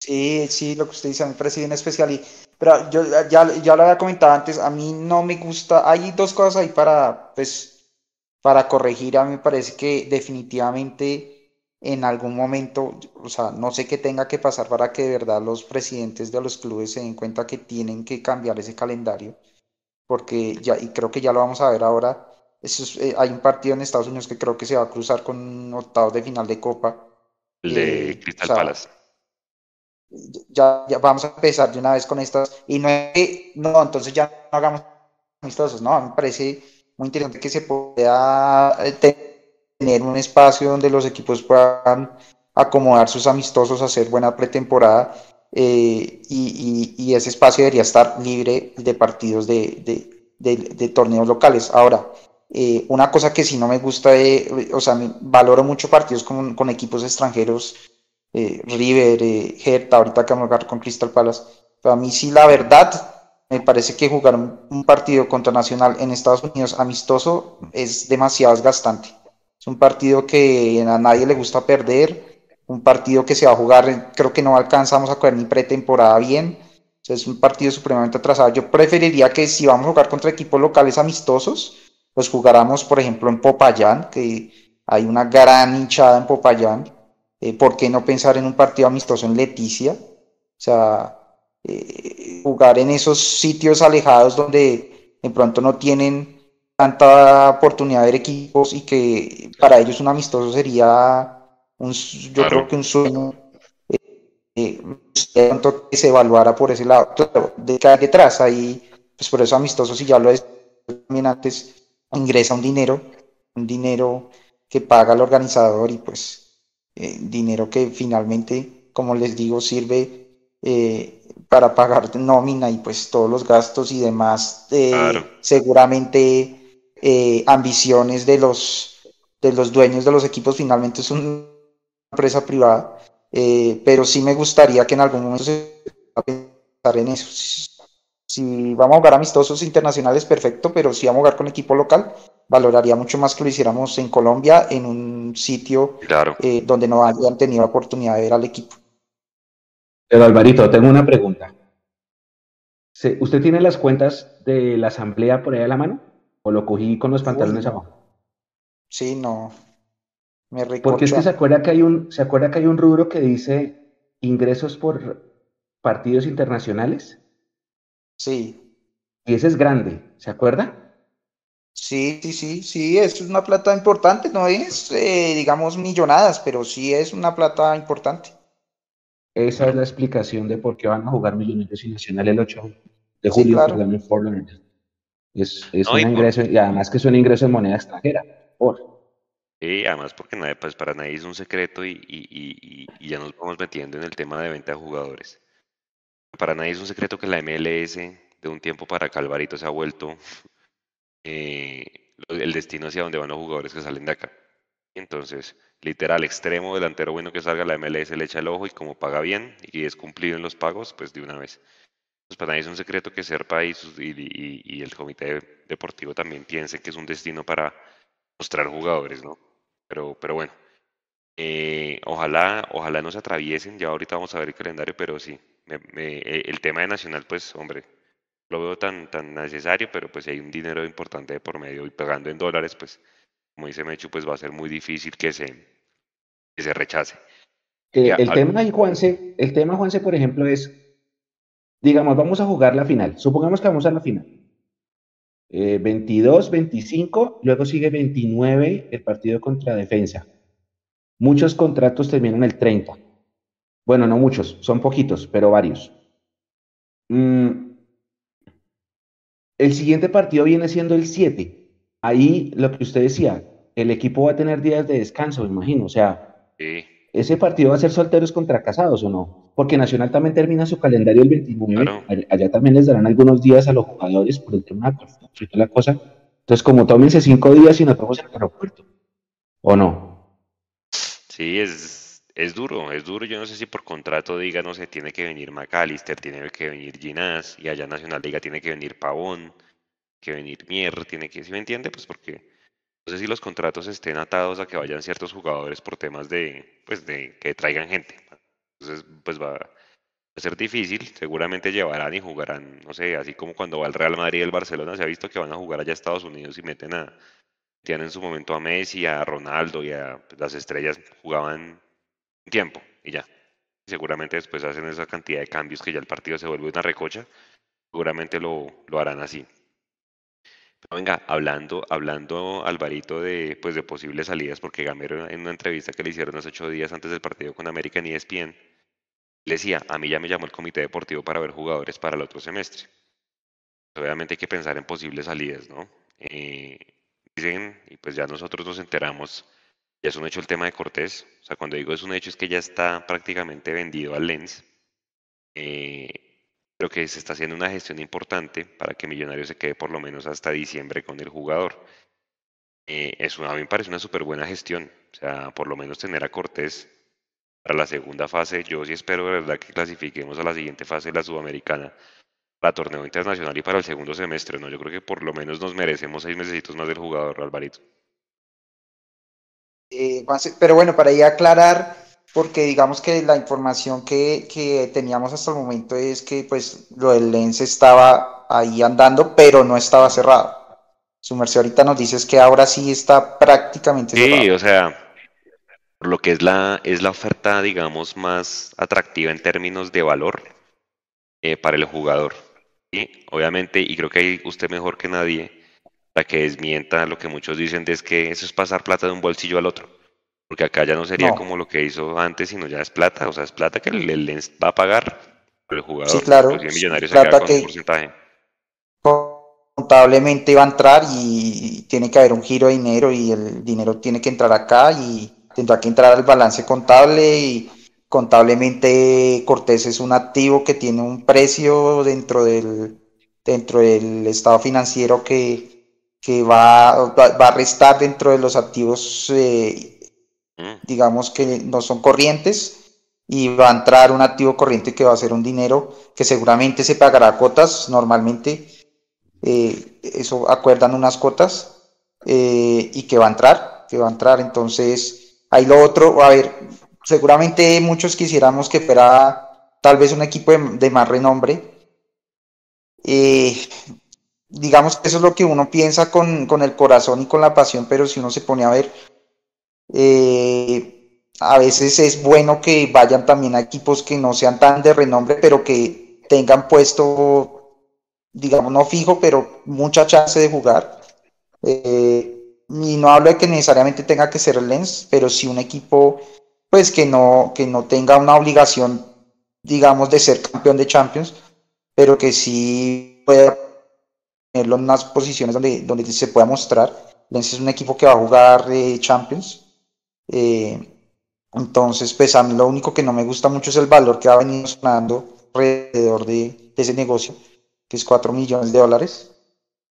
Sí, sí, lo que usted dice, me parece bien especial. Y, pero yo ya, ya lo había comentado antes, a mí no me gusta, hay dos cosas ahí para, pues, para corregir. A mí me parece que definitivamente en algún momento, o sea, no sé qué tenga que pasar para que de verdad los presidentes de los clubes se den cuenta que tienen que cambiar ese calendario, porque ya, y creo que ya lo vamos a ver ahora. Es, eh, hay un partido en Estados Unidos que creo que se va a cruzar con octavos de final de Copa. El de Eh, Crystal o sea, Palace. ya, ya vamos a empezar de una vez con estas. Y no es que, no, entonces ya no hagamos amistosos, no, me parece muy interesante que se pueda eh, te- tener un espacio donde los equipos puedan acomodar sus amistosos, hacer buena pretemporada. eh, y, ese espacio debería estar libre de partidos de, torneos locales. Ahora, eh, una cosa que sí no me gusta, de, o sea, valoro mucho partidos con, con equipos extranjeros eh, River, eh, Hertha, ahorita que vamos a jugar con Crystal Palace. Pero a mí sí, la verdad, me parece que jugar un, un partido contra Nacional en Estados Unidos amistoso es demasiado desgastante. Es un partido que a nadie le gusta perder, un partido que se va a jugar, creo que no alcanzamos a coger ni pretemporada bien. O sea, es un partido supremamente atrasado. Yo preferiría que si vamos a jugar contra equipos locales amistosos, pues jugáramos, por ejemplo, en Popayán, que hay una gran hinchada en Popayán. Eh, ¿por qué no pensar en un partido amistoso en Leticia? O sea, eh, jugar en esos sitios alejados donde de pronto no tienen tanta oportunidad de ver equipos y que para ellos un amistoso sería, un, yo Claro. creo que un sueño eh, de pronto que se evaluara por ese lado. Claro, de que hay detrás, ahí, pues por eso amistosos, y ya lo es también antes, ingresa un dinero, un dinero que paga el organizador y pues eh, dinero que finalmente, como les digo, sirve eh, para pagar nómina y pues todos los gastos y demás, eh, Claro. seguramente eh, ambiciones de los, de los dueños de los equipos, finalmente es una empresa privada, eh, pero sí me gustaría que en algún momento se pensar en eso. Si, vamos a jugar amistosos internacionales, perfecto, pero si vamos a jugar con equipo local, valoraría mucho más que lo hiciéramos en Colombia, en un sitio Claro. eh, donde no hayan tenido la oportunidad de ver al equipo. Pero Alvarito, tengo una pregunta. ¿Usted tiene las cuentas de la asamblea por ahí a la mano? ¿O lo cogí con los pantalones abajo? Sí, no. Me Porque es que se acuerda que hay un, se acuerda que hay un rubro que dice ingresos por, partidos internacionales. Sí. Y ese es grande, ¿se acuerda? Sí, sí, sí, sí, es una plata importante, no es, eh, digamos, millonadas, pero sí es una plata importante. Esa es la explicación de por qué van a jugar Millonarios y Nacional el 8 de julio claro. Es, es No, un por- ingreso, y además que es un ingreso en moneda extranjera. Por. Sí, además porque nadie, pues para nadie es un secreto y, y- y- y- ya nos vamos metiendo en el tema de venta de jugadores. Para nadie es un secreto que la MLS de un tiempo para acá Alvarito se ha vuelto eh, el destino hacia donde van los jugadores que salen de acá. Entonces, literal, extremo delantero bueno que salga, la MLS le echa el ojo y como paga bien y es cumplido en los pagos, pues de una vez. Pues para nadie es un secreto que Serpa y, y- el comité deportivo también piensen que es un destino para mostrar jugadores, ¿no? Pero, pero bueno, eh, ojalá, ojalá no se atraviesen, ya ahorita vamos a ver el calendario, pero sí, me- me- eh, el tema de Nacional, pues hombre, lo veo tan, tan necesario, pero pues si hay un dinero importante de por medio y pagando en dólares, pues como dice Mechu, pues va a ser muy difícil que se, que se rechace. Eh, Ya, el al- tema Juanse, el tema, Juanse, por ejemplo, es, digamos, vamos a jugar la final. Supongamos que vamos a la final. Eh, 22, 25, luego sigue 29 el partido contra defensa. Muchos contratos terminan el 30. Bueno, no muchos, son poquitos, pero varios. Mm, el siguiente partido viene siendo el 7. Ahí lo que usted decía, el equipo va a tener días de descanso, me imagino. O sea, Sí, ese partido va a ser solteros contra casados o no? Porque Nacional también termina su calendario el 29. Claro. All- Allá también les darán algunos días a los jugadores por el tema de la- cosa. Entonces, como tómense cinco días y nos vemos en el aeropuerto. ¿O no? sí, es, es duro, es duro. Yo no sé si por contrato diga, no sé, tiene que venir McAllister, tiene que venir Ginás, y allá Nacional diga, tiene que venir Pavón, que venir Mier, tiene que, ¿sí me entiende? Pues porque no sé si los contratos estén atados a que vayan ciertos jugadores por temas de, pues de que traigan gente. Entonces, pues va a ser difícil. Seguramente llevarán y jugarán, no sé, así como cuando va el Real Madrid y el Barcelona, se ha visto que van a jugar allá a Estados Unidos y meten a, tienen en su momento a Messi, a Ronaldo y a pues, las estrellas jugaban un tiempo y ya. Seguramente después hacen esa cantidad de cambios que ya el partido se vuelve una recocha. Seguramente lo, lo harán así. Venga, hablando, hablando Alvarito de, pues, de posibles salidas, porque Gamero en una entrevista que le hicieron hace ocho días antes del partido con América en ESPN, le decía, a mí ya me llamó el comité deportivo para ver jugadores para el otro semestre. Obviamente hay que pensar en posibles salidas, ¿no? Eh, dicen, y pues ya nosotros nos enteramos, ya es un hecho el tema de Cortés. O sea, cuando digo es un hecho es que ya está prácticamente vendido al Lens. Eh, pero que se está haciendo una gestión importante para que Millonarios se quede por lo menos hasta diciembre con el jugador. Eh, eso a mí me parece una súper buena gestión. O sea, por lo menos tener a Cortés para la segunda fase. Yo sí espero de verdad que clasifiquemos a la siguiente fase de la Sudamericana para torneo internacional y para el segundo semestre, ¿no? Yo creo que por lo menos nos merecemos seis meses más del jugador, Alvarito. Eh, pero bueno, para ir a aclarar, porque digamos que la información que, que teníamos hasta el momento es que pues lo del Lens estaba ahí andando, pero no estaba cerrado. Su merced ahorita nos dices que ahora sí está prácticamente Sí, cerrado. o sea, por lo que es la, es la oferta, digamos, más atractiva en términos de valor eh, para el jugador. Y obviamente, y creo que hay usted mejor que nadie para que desmienta lo que muchos dicen de es que eso es pasar plata de un bolsillo al otro. Porque acá ya no sería No. como lo que hizo antes, sino ya es plata, o sea, es plata que el, Lens va a pagar el jugador. Sí, claro, Inclusive sí, Millonarios se plata queda con un que- porcentaje. Contablemente va a entrar y tiene que haber un giro de dinero y el dinero tiene que entrar acá y tendrá que entrar al balance contable y contablemente Cortés es un activo que tiene un precio dentro del, dentro del estado financiero que, que va, va, va a restar dentro de los activos, eh, digamos que no son corrientes y va a entrar un activo corriente que va a ser un dinero que seguramente se pagará a cuotas normalmente. eh, eso acuerdan unas cuotas eh, y que va a entrar, que va a entrar. Entonces, ahí lo otro, a ver, seguramente muchos quisiéramos que fuera tal vez un equipo de, de más renombre. Eh, digamos que eso es lo que uno piensa con, con el corazón y con la pasión, pero si uno se pone a ver, eh, a veces es bueno que vayan también a equipos que no sean tan de renombre, pero que tengan puesto, digamos, no fijo, pero mucha chance de jugar. Eh, y no hablo de que necesariamente tenga que ser Lens, pero sí un equipo pues que no, que no tenga una obligación, digamos, de ser campeón de Champions, pero que sí pueda tenerlo en unas posiciones donde, donde se pueda mostrar. Lens es un equipo que va a jugar eh, Champions. Eh, entonces, pues a mí lo único que no me gusta mucho es el valor que ha venido sonando alrededor de, de ese negocio, que es 4 millones de dólares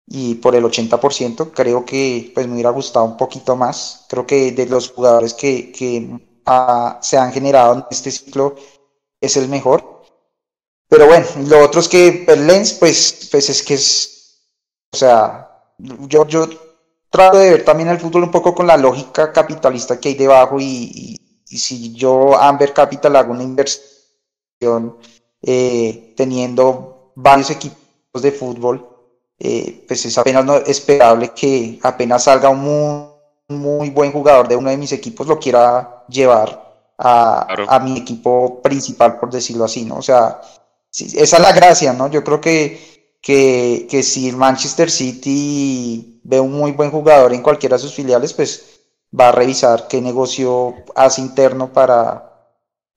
y por el 80% creo que pues me hubiera gustado un poquito más. Creo que de los jugadores que, que ah, se han generado en este ciclo es el mejor. Pero bueno, lo otro es que el Lens pues, pues es que es, o sea, yo, yo trato de ver también el fútbol un poco con la lógica capitalista que hay debajo y, y, si yo Amber Capital hago una inversión eh, teniendo varios equipos de fútbol, eh, pues es apenas no, esperable que apenas salga un muy, muy, buen jugador de uno de mis equipos lo quiera llevar a, a, mi equipo principal, por decirlo así, ¿no? O sea, esa es la gracia, ¿no? Yo creo que, que, que si el Manchester City ve un muy buen jugador en cualquiera de sus filiales, pues va a revisar qué negocio hace interno para,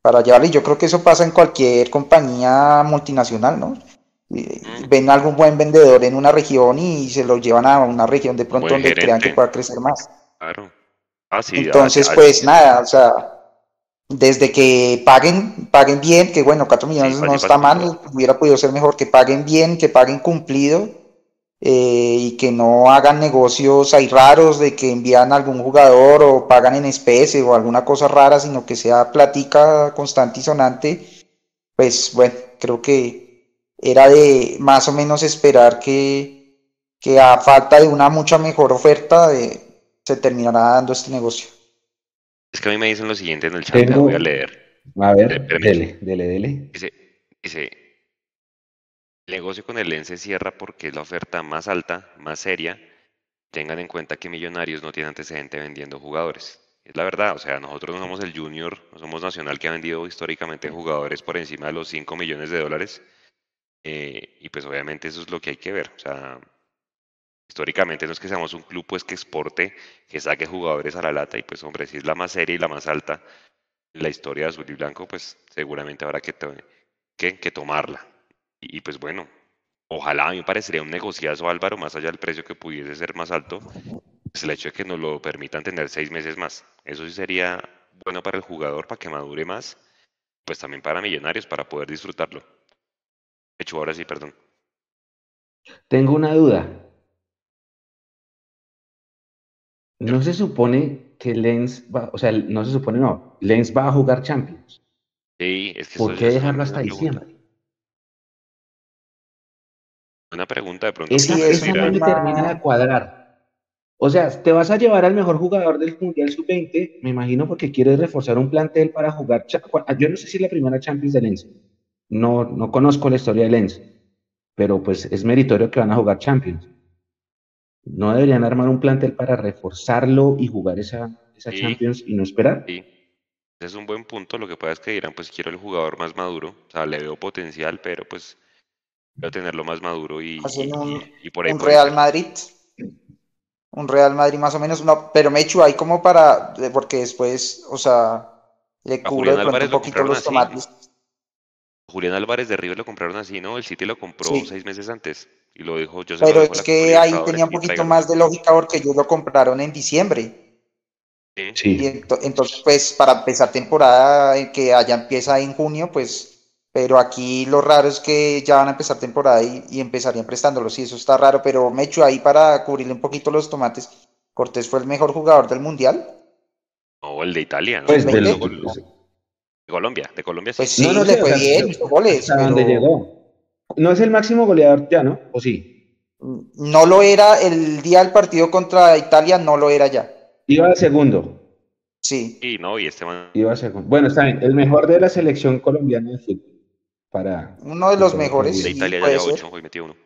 para llevarle. Yo creo que eso pasa en cualquier compañía multinacional, ¿no? ven algún buen vendedor en una región y se lo llevan a una región de pronto donde crean que pueda crecer más. Claro. Ah, Entonces, pues nada, o sea, desde que paguen, paguen bien, que bueno, 4 millones no está mal, hubiera podido ser mejor, que paguen bien, que paguen cumplido eh, y que no hagan negocios ahí raros de que envían algún jugador o pagan en especie o alguna cosa rara, sino que sea platica constante y sonante, pues bueno, creo que era de más o menos esperar que, que a falta de una mucha mejor oferta de, se terminará dando este negocio. Es que a mí me dicen lo siguiente en el chat, Tengo... voy a leer. A ver, dele, dele, dele. Dice, dice, el negocio con el EN se cierra porque es la oferta más alta, más seria. Tengan en cuenta que Millonarios no tiene antecedente vendiendo jugadores. Es la verdad, o sea, nosotros no somos el Junior, no somos Nacional que ha vendido históricamente jugadores por encima de los 5 millones de dólares. Eh, y pues obviamente eso es lo que hay que ver. O sea, históricamente no es que seamos un club pues que exporte, que saque jugadores a la lata y pues hombre, si es la más seria y la más alta en la historia de azul y blanco, pues seguramente habrá que, que, que tomarla. Y, pues bueno, ojalá a mí me parecería un negociazo Álvaro, más allá del precio que pudiese ser más alto, pues el hecho de que nos lo permitan tener seis meses más. Eso sí sería bueno para el jugador, para que madure más, pues también para millonarios, para poder disfrutarlo. Hecho, ahora sí, perdón. Tengo una duda. No se supone que Lens va, o sea, no se supone, no, Lens va a jugar Champions. Sí, es que ¿Por qué dejarlo hasta diciembre? Una pregunta de pronto. Esa, esa no me termina de cuadrar. O sea, te vas a llevar al mejor jugador del Mundial Sub-20, me imagino porque quieres reforzar un plantel para jugar. Yo no sé si es la primera Champions de Lens. No, no conozco la historia de Lens, pero pues es meritorio que van a jugar Champions. ¿No deberían armar un plantel para reforzarlo y jugar esa, esa Champions y no esperar? Sí, es un buen punto. Lo que pasa es que dirán, pues quiero el jugador más maduro, o sea, le veo potencial, pero pues quiero tenerlo más maduro y, y, por ahí. Un Real Madrid. Un Real Madrid más o menos, no, pero me echo ahí como para, porque después, o sea, le cubre un poquito los tomates. Julián Álvarez de River lo compraron así, ¿no? El City lo compró seis meses antes y lo dijo yo. Pero es que ahí tenía un poquito más de lógica porque ellos lo compraron en diciembre. Sí. Y entonces, pues, para empezar temporada, que allá empieza en junio, pues, pero aquí lo raro es que ya van a empezar temporada y, empezarían prestándolos, y eso está raro, pero me echo ahí para cubrirle un poquito los tomates. Cortés fue el mejor jugador del mundial. O el de Italia, ¿no? Pues del, Colombia, de Colombia sí. Pues sí, no, le fue bien, hizo goles. ¿A dónde llegó? No es el máximo goleador ya, ¿no? ¿O sí? No lo era el día del partido contra Italia, no lo era ya. Iba de segundo. Sí. Y no, y este man... Iba segundo. Bueno, está bien. El mejor de la selección colombiana de fútbol. Para. Uno de los mejores. De Italia ya lleva ocho, hoy metió uno.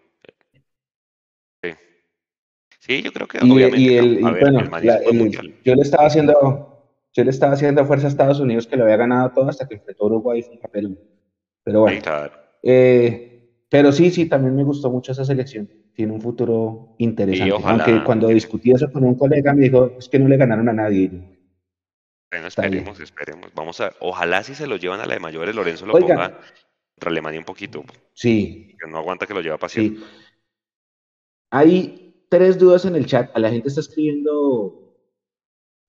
Sí. Sí, yo creo que y, obviamente. Y el, y bueno, la, el, yo le estaba haciendo yo le estaba haciendo fuerza a Estados Unidos que lo había ganado todo hasta que enfrentó a Uruguay y Perú. Pero bueno. Eh, pero sí, sí, también me gustó mucho esa selección. Tiene un futuro interesante. Aunque cuando discutí eso con un colega me dijo, es que no le ganaron a nadie. Bueno, esperemos, esperemos. Vamos a ojalá si se lo llevan a la de mayores, Lorenzo lo ponga contra Alemania un poquito. Sí. Que no aguanta que lo lleve a pasión. Sí. Hay tres dudas en el chat. A la gente está escribiendo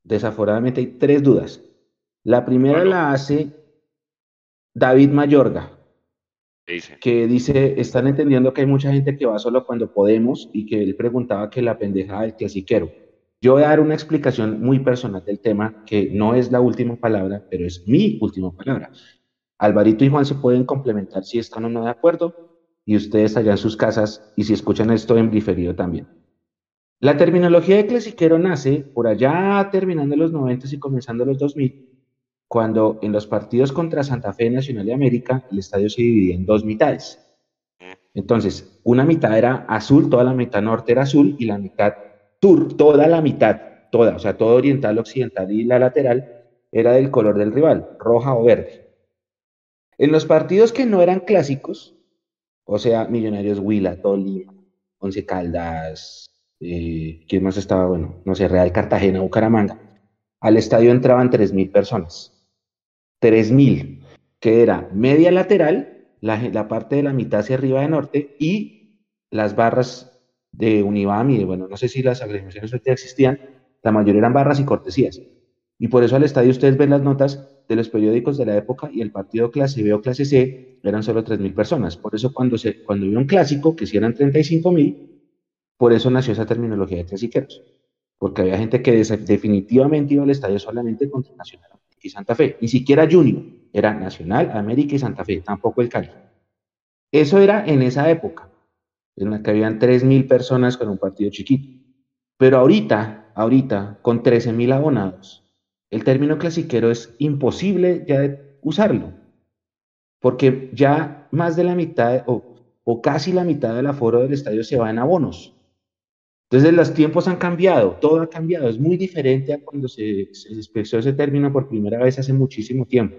desaforadamente. Hay tres dudas. La primera la hace David Mayorga. Dice? Que dice, están entendiendo que hay mucha gente que va solo cuando podemos y que él preguntaba que la pendeja del clasiquero. Yo voy a dar una explicación muy personal del tema, que no es la última palabra, pero es mi última palabra. Alvarito y Juan se pueden complementar si están o no de acuerdo, y ustedes allá en sus casas, y si escuchan esto en diferido también. La terminología de clasiquero nace por allá terminando los 90 y comenzando los 2000, cuando en los partidos contra Santa Fe Nacional de América el estadio se dividía en dos mitades. Entonces, una mitad era azul, toda la mitad norte era azul y la mitad sur, toda la mitad, toda, o sea, todo oriental, occidental y la lateral era del color del rival, roja o verde. En los partidos que no eran clásicos, o sea, Millonarios Huila, Tolima, Once Caldas, eh, ¿quién más estaba? Bueno, no sé, Real Cartagena, Bucaramanga. Al estadio entraban 3.000 personas. 3.000, que era media lateral, la, parte de la mitad hacia arriba de norte, y las barras de Univami, y bueno, no sé si las agremiaciones ya existían, la mayoría eran barras y cortesías. Y por eso al estadio ustedes ven las notas de los periódicos de la época y el partido clase B o clase C eran solo 3.000 personas. Por eso cuando, se, cuando un clásico, que si eran 35.000, por eso nació esa terminología de clasiqueros, porque había gente que definitivamente iba al estadio solamente contra Nacional y Santa Fe, ni siquiera Junior, era Nacional, América y Santa Fe, tampoco el Cali. Eso era en esa época, en la que habían 3.000 personas con un partido chiquito. Pero ahorita, ahorita, con 13.000 abonados, el término clasiquero es imposible ya de usarlo, porque ya más de la mitad o, o casi la mitad del aforo del estadio se va en abonos. Entonces los tiempos han cambiado, todo ha cambiado, es muy diferente a cuando se, se expresó ese término por primera vez hace muchísimo tiempo.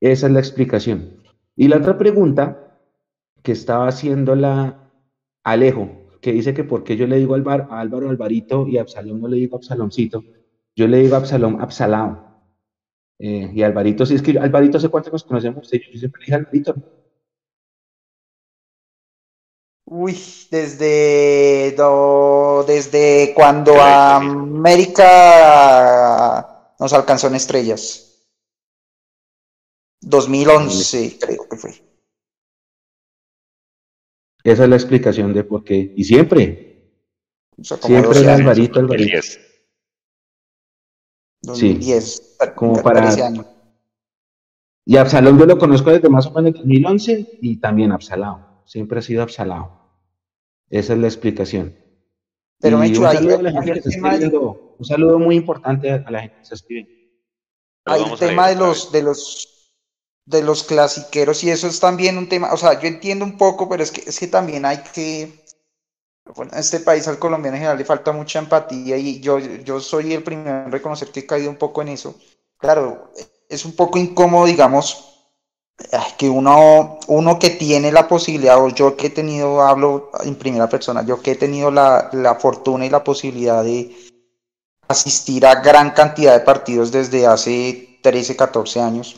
Esa es la explicación. Y la otra pregunta que estaba haciendo la Alejo, que dice que por qué yo le digo a Álvaro Alvarito y a Absalón no le digo Absalomcito, yo le digo a Absalom Absalao. Eh, y Alvarito, si es que Alvarito hace cuánto nos conocemos, yo siempre le dije Alvarito, Uy, desde, desde cuando América nos alcanzó en estrellas. 2011, creo que fue. Esa es la explicación de por qué. Y siempre. siempre el Alvarito, Alvarito. 2010. como para. Y Absalón yo lo conozco desde más o menos 2011 y también Absalón. Siempre ha sido Absalón. Esa es la explicación. Pero un, saludo un saludo muy importante a la gente que se escribe. Hay el tema de los, de los de los clasiqueros y eso es también un tema, o sea, yo entiendo un poco, pero es que, es que también hay que, bueno, a este país al colombiano en general le falta mucha empatía y yo, yo soy el primero en reconocer que he caído un poco en eso. Claro, es un poco incómodo, digamos, que uno, uno que tiene la posibilidad, o yo que he tenido, hablo en primera persona, yo que he tenido la, la fortuna y la posibilidad de asistir a gran cantidad de partidos desde hace 13, 14 años,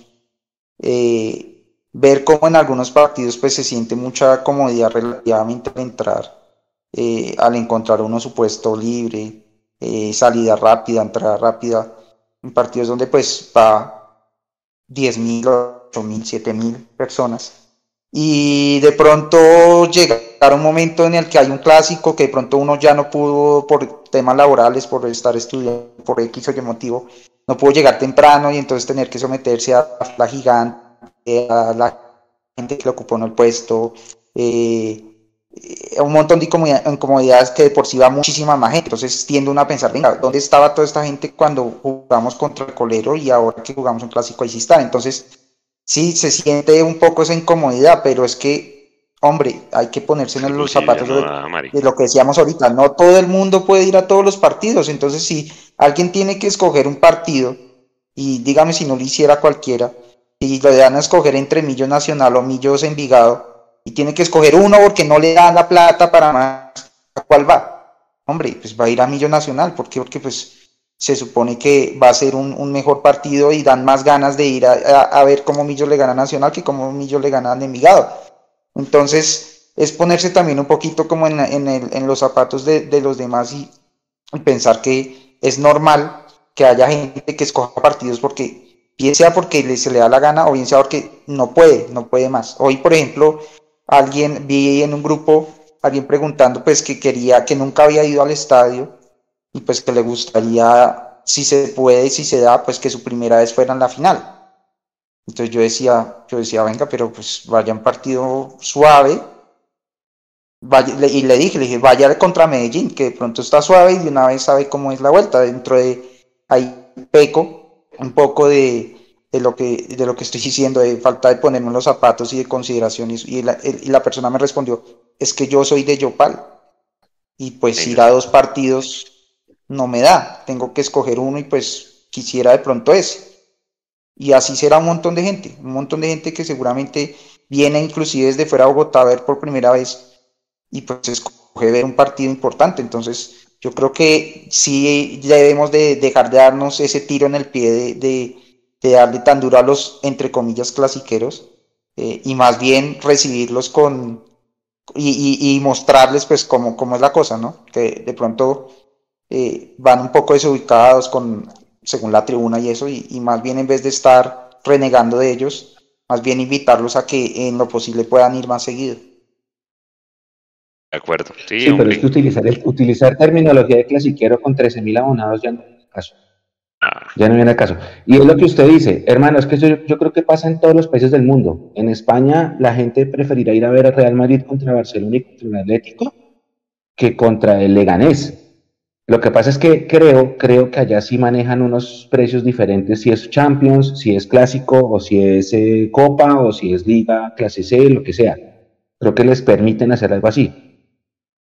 eh, ver cómo en algunos partidos pues se siente mucha comodidad relativamente al entrar, eh, al encontrar uno su puesto libre, eh, salida rápida, entrada rápida, en partidos donde pues va 10.000 mil, siete mil personas. Y de pronto llegar un momento en el que hay un clásico que de pronto uno ya no pudo por temas laborales, por estar estudiando, por X o Y motivo, no pudo llegar temprano y entonces tener que someterse a la gigante, a la gente que le ocupó en el puesto, eh, un montón de incomodidades que de por sí va muchísima más gente. Entonces tiendo uno a pensar, venga, ¿dónde estaba toda esta gente cuando jugamos contra el colero y ahora que jugamos un clásico ahí sí están? Entonces sí, se siente un poco esa incomodidad, pero es que, hombre, hay que ponerse en los zapatos de, lo que decíamos ahorita. No todo el mundo puede ir a todos los partidos, entonces si alguien tiene que escoger un partido y dígame si no lo hiciera cualquiera, y lo dan a escoger entre Millos Nacional o Millos Envigado, y tiene que escoger uno porque no le dan la plata para más, ¿a cuál va? Hombre, pues va a ir a Millos Nacional, ¿por qué? Porque pues se supone que va a ser un, mejor partido y dan más ganas de ir a, ver cómo Millos le gana a Nacional que cómo Millos le gana a Envigado. Entonces, es ponerse también un poquito como en, en, los zapatos de, de los demás y, pensar que es normal que haya gente que escoja partidos porque bien sea porque se le da la gana o bien sea porque no puede, no puede más. Hoy, por ejemplo, alguien vi en un grupo alguien preguntando pues que quería que nunca había ido al estadio y pues que le gustaría si se puede, si se da, pues que su primera vez fuera en la final. Entonces yo decía, yo decía, venga, pero pues vaya un partido suave, y le dije, le dije, vaya contra Medellín, que de pronto está suave y de una vez sabe cómo es la vuelta. Dentro de ahí peco un poco de, de, lo que, de lo que estoy diciendo, de falta de ponerme los zapatos y de consideraciones. Y la, y la persona me respondió, es que yo soy de Yopal. Y pues ir a dos partidos no me da. Tengo que escoger uno y pues quisiera de pronto ese. Y así será un montón de gente, un montón de gente que seguramente viene inclusive desde fuera de Bogotá a ver por primera vez y pues escoge ver un partido importante. Entonces, yo creo que sí debemos de dejar de darnos ese tiro en el pie de, de, darle tan duro a los, entre comillas, clasiqueros eh, y más bien recibirlos con y, y, mostrarles pues cómo, cómo, es la cosa, ¿no? Que de pronto eh, van un poco desubicados con, según la tribuna y eso, y, y más bien en vez de estar renegando de ellos, más bien invitarlos a que en lo posible puedan ir más seguido. De acuerdo. Sí, pero es que utilizar, el, utilizar terminología de clasiquero con 13.000 abonados ya no al caso. Ya no viene al caso. Y es lo que usted dice, hermano, es que yo, yo, creo que pasa en todos los países del mundo. En España la gente preferirá ir a ver a Real Madrid contra Barcelona y contra el Atlético que contra el Leganés. Lo que pasa es que creo, creo que allá sí manejan unos precios diferentes si es Champions, si es Clásico, o si es eh, Copa, o si es Liga, Clase C, lo que sea. Creo que les permiten hacer algo así.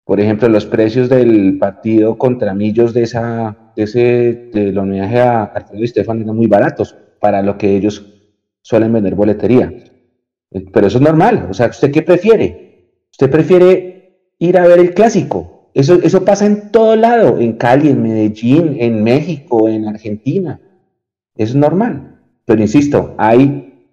Por ejemplo, los precios del partido contra Millos de esa, ese, del homenaje a Arturo y Estefan eran muy baratos para lo que ellos suelen vender boletería. Pero eso es normal. O sea, ¿usted qué prefiere? ¿Usted prefiere ir a ver el clásico? Eso, eso pasa en todo lado, en Cali, en Medellín, en México, en Argentina. Es normal. Pero insisto, hay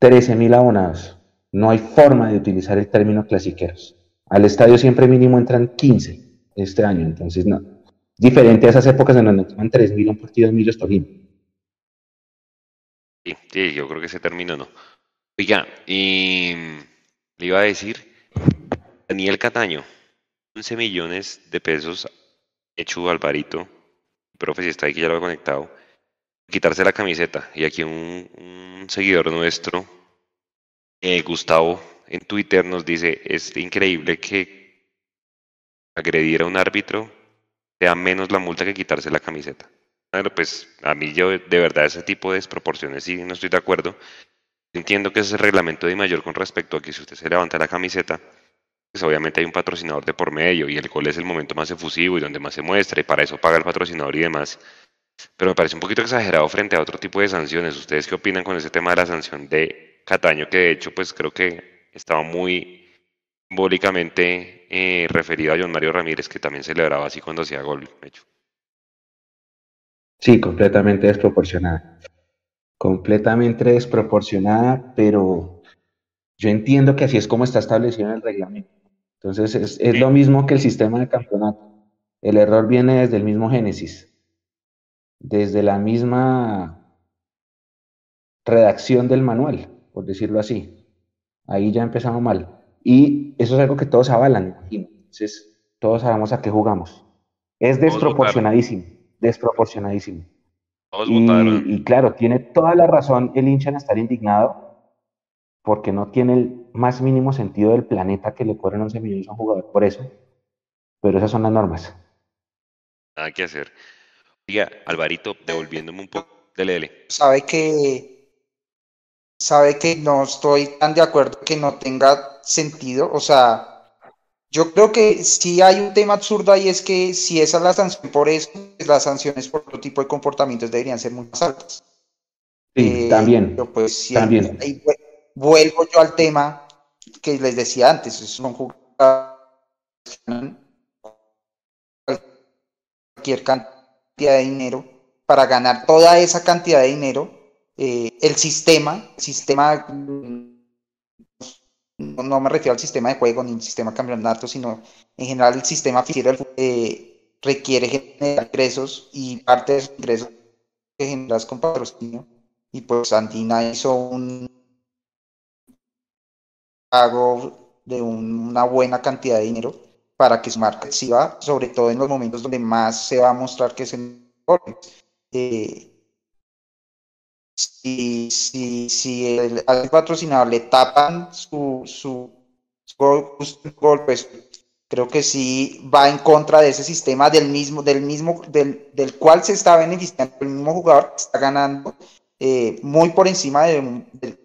13.000 abonados. No hay forma de utilizar el término clasiqueros. Al estadio siempre mínimo entran 15 este año, entonces no. Diferente a esas épocas en donde entran 3.000 un partido de Millos Torino. Sí, sí, yo creo que ese término no. Oiga, y le iba a decir, Daniel Cataño, 11 millones de pesos hecho Alvarito, profe, si está ahí que ya lo ha conectado, quitarse la camiseta. Y aquí un, seguidor nuestro, eh, Gustavo, en Twitter nos dice, es increíble que agredir a un árbitro sea menos la multa que quitarse la camiseta. Bueno, pues a mí yo de verdad ese tipo de desproporciones sí no estoy de acuerdo. Entiendo que ese es el reglamento de mayor con respecto a que si usted se levanta la camiseta, pues obviamente hay un patrocinador de por medio y el gol es el momento más efusivo y donde más se muestra y para eso paga el patrocinador y demás. Pero me parece un poquito exagerado frente a otro tipo de sanciones. ¿Ustedes qué opinan con ese tema de la sanción de Cataño? Que de hecho, pues creo que estaba muy simbólicamente eh, referido a John Mario Ramírez, que también celebraba así cuando hacía gol. Hecho. Sí, completamente desproporcionada. Completamente desproporcionada, pero yo entiendo que así es como está establecido en el reglamento. Entonces es, es lo mismo que el sistema de campeonato. El error viene desde el mismo génesis, desde la misma redacción del manual, por decirlo así. Ahí ya empezamos mal. Y eso es algo que todos avalan, imagino. Entonces, todos sabemos a qué jugamos. Es desproporcionadísimo, desproporcionadísimo. y, y, claro, tiene toda la razón el hincha en estar indignado porque no tiene el más mínimo sentido del planeta que le cobren 11 millones a un jugador por eso. Pero esas son las normas. Nada que hacer. Diga, Alvarito, devolviéndome un poco. Dele, dele. Sabe que sabe que no estoy tan de acuerdo que no tenga sentido. O sea, Yo creo que sí hay un tema absurdo ahí, es que si esa es la sanción por eso, pues las sanciones por otro tipo de comportamientos deberían ser muy más altas. Sí, también. pues sí, también. vuelvo yo al tema que les decía antes, son jugadores cualquier cantidad de dinero, para ganar toda esa cantidad de dinero, eh, el sistema, sistema no, me refiero al sistema de juego ni al sistema campeonato, sino en general el sistema financiero eh, requiere generar ingresos y parte de esos ingresos que generas con patrocinio. Y pues Andina hizo un pago de una buena cantidad de dinero para que su marca exhiba, sobre todo en los momentos donde más se va a mostrar que es el si, si, si el, al patrocinador le tapan su, su, pues creo que sí va en contra de ese sistema del mismo, del mismo, del, del cual se está beneficiando el mismo jugador que está ganando eh, muy por encima de,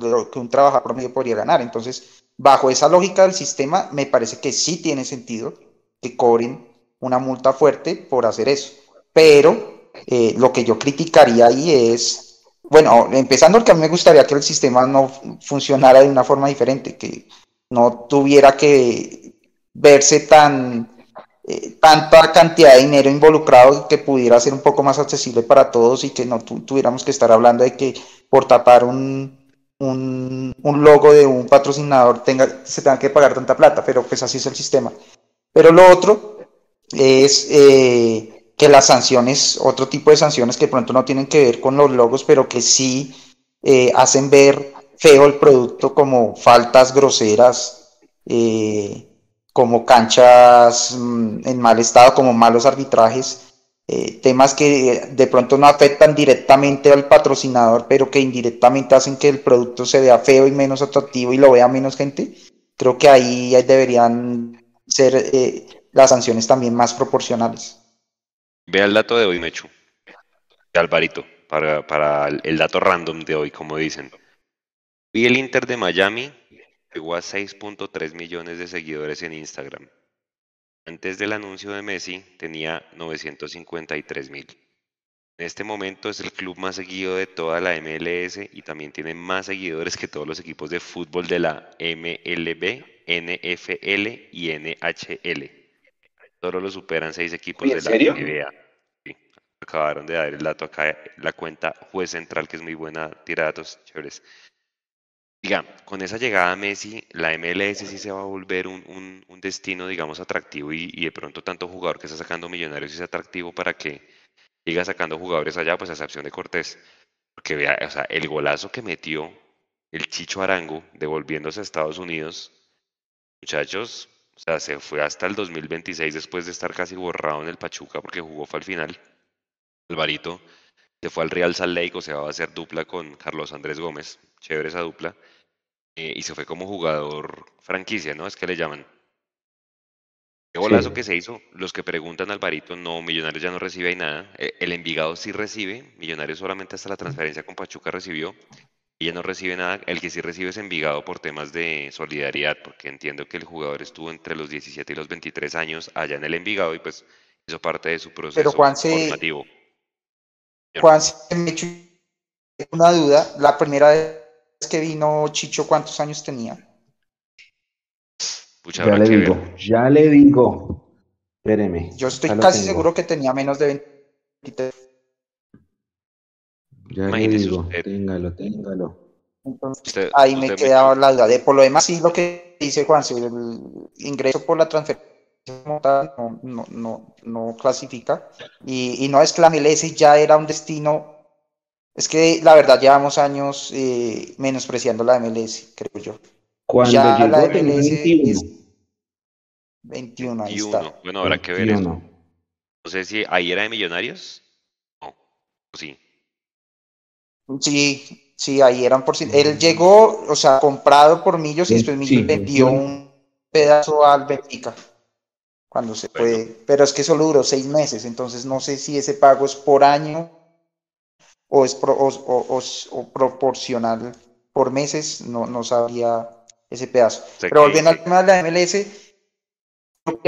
lo que un trabajador promedio podría ganar. Entonces, bajo esa lógica del sistema, me parece que sí tiene sentido que cobren una multa fuerte por hacer eso. Pero eh, lo que yo criticaría ahí es bueno, empezando que a mí me gustaría que el sistema no funcionara de una forma diferente, que no tuviera que verse tan eh, tanta cantidad de dinero involucrado que pudiera ser un poco más accesible para todos y que no tuviéramos que estar hablando de que por tapar un, un, logo de un patrocinador tenga, se tenga que pagar tanta plata, pero pues así es el sistema. Pero lo otro es eh, que las sanciones, otro tipo de sanciones que pronto no tienen que ver con los logos, pero que sí eh, hacen ver feo el producto como faltas groseras, eh, como canchas mm, en mal estado, como malos arbitrajes, eh, temas que de pronto no afectan directamente al patrocinador, pero que indirectamente hacen que el producto se vea feo y menos atractivo y lo vea menos gente. Creo que ahí deberían ser las sanciones también más proporcionales. Vea el dato de hoy, Mechu. De Alvarito, para, para el dato random de hoy, como dicen. Y el Inter de Miami llegó a 6.3 millones de seguidores en Instagram. Antes del anuncio de Messi tenía 953 mil. En este momento es el club más seguido de toda la MLS y también tiene más seguidores que todos los equipos de fútbol de la MLB, NFL y NHL. Solo lo superan seis equipos de la NBA. Acabaron de dar el dato acá, la cuenta Juez Central, que es muy buena, tira datos chéveres. Diga, con esa llegada a Messi, la MLS sí se va a volver un, destino, digamos, atractivo y, de pronto tanto jugador que está sacando millonarios es atractivo para que siga sacando jugadores allá, pues a excepción de Cortés. Porque vea, o sea, el golazo que metió el Chicho Arango devolviéndose a Estados Unidos, muchachos, o sea, se fue hasta el 2026 después de estar casi borrado en el Pachuca porque jugó fue al final. Alvarito se fue al Real Salt Lake, o sea, va a hacer dupla con Carlos Andrés Gómez. Chévere esa dupla. Eh, y se fue como jugador franquicia, ¿no? Es que le llaman. Qué golazo que se hizo. Los que preguntan Alvarito, no, Millonarios ya no recibe ahí nada. Eh, el Envigado sí recibe. Millonarios solamente hasta la transferencia con Pachuca recibió ella no recibe nada. El que sí recibe es Envigado por temas de solidaridad, porque entiendo que el jugador estuvo entre los 17 y los 23 años allá en el Envigado y pues hizo parte de su proceso Pero Juan formativo. Juan, se me echó una duda. La primera vez que vino Chicho, ¿cuántos años tenía? ya le digo, ya le digo. Espéreme. Yo estoy casi seguro que tenía menos de 23. Ya digo, téngalo, téngalo. ahí me quedaba la duda. De por lo demás, sí, lo que dice Juan, si el ingreso por la transferencia no, no, no, no clasifica. Y, y, no es que la MLS ya era un destino. Es que la verdad llevamos años eh, menospreciando la MLS, creo yo. Cuando ya llegó la MLS 21. Es 21, ahí está. Bueno, habrá que ver eso. No sé si ahí era de Millonarios. No, sí. Sí, sí, ahí eran por Él llegó, o sea, comprado por Millos y después Millos vendió un pedazo al Benfica cuando se fue. Pero es que solo duró seis meses, entonces no sé si ese pago es por año o es o, proporcional por meses, no, no sabía ese pedazo. Pero volviendo al tema de la MLS,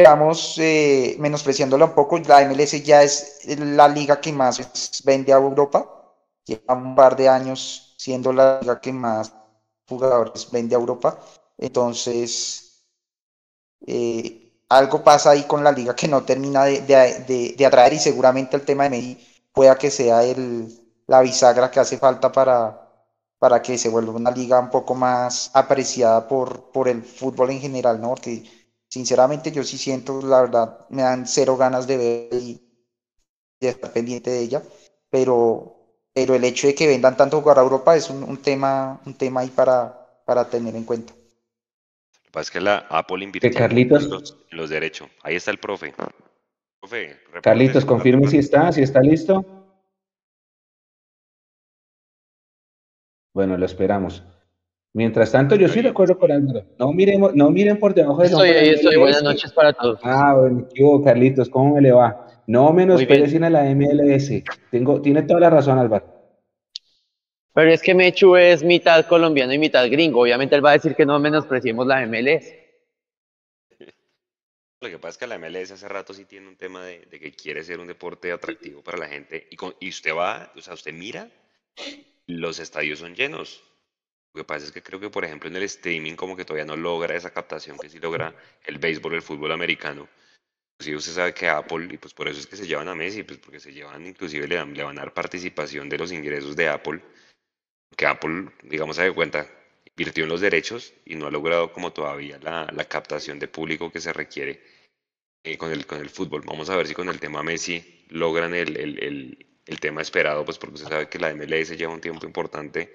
vamos eh, menospreciándola un poco, la MLS ya es la liga que más vende a Europa, lleva un par de años siendo la liga que más jugadores vende a Europa, entonces eh, algo pasa ahí con la liga que no termina de, atraer y seguramente el tema de Messi pueda que sea el, la bisagra que hace falta para, para que se vuelva una liga un poco más apreciada por, por el fútbol en general, ¿no? Porque sinceramente yo sí siento, la verdad, me dan cero ganas de ver y de estar pendiente de ella, pero, pero el hecho de que vendan tanto jugar a Europa es un, tema, un tema ahí para, para tener en cuenta. Lo que pasa es que la Apple invirtió Carlitos. los, derechos. Ahí está el profe. profe Carlitos, confirme si está, si está listo. Bueno, lo esperamos. Mientras tanto, yo estoy de acuerdo con Álvaro. No, miremos, no miren por debajo de Estoy ahí, estoy. Buenas noches para todos. Ah, bueno, ¿qué Carlitos? ¿Cómo me le va? No menosprecie a la MLS. Tengo, tiene toda la razón, Álvaro. Pero es que Mechu es mitad colombiano y mitad gringo. Obviamente él va a decir que no menospreciemos la MLS. Lo que pasa es que la MLS hace rato sí tiene un tema de, que quiere ser un deporte atractivo para la gente. Y, y usted va, o sea, usted mira, los estadios son llenos. Lo que pasa es que creo que, por ejemplo, en el streaming como que todavía no logra esa captación que sí logra el béisbol, el fútbol americano. Sí, usted sabe que Apple, y pues por eso es que se llevan a Messi, pues porque se llevan, inclusive le, dan, le van a dar participación de los ingresos de Apple, que Apple, digamos, se da cuenta, invirtió en los derechos y no ha logrado como todavía la, la captación de público que se requiere eh, con, el, con el fútbol. Vamos a ver si con el tema Messi logran el, el, el, el tema esperado, pues porque usted sabe que la MLS lleva un tiempo importante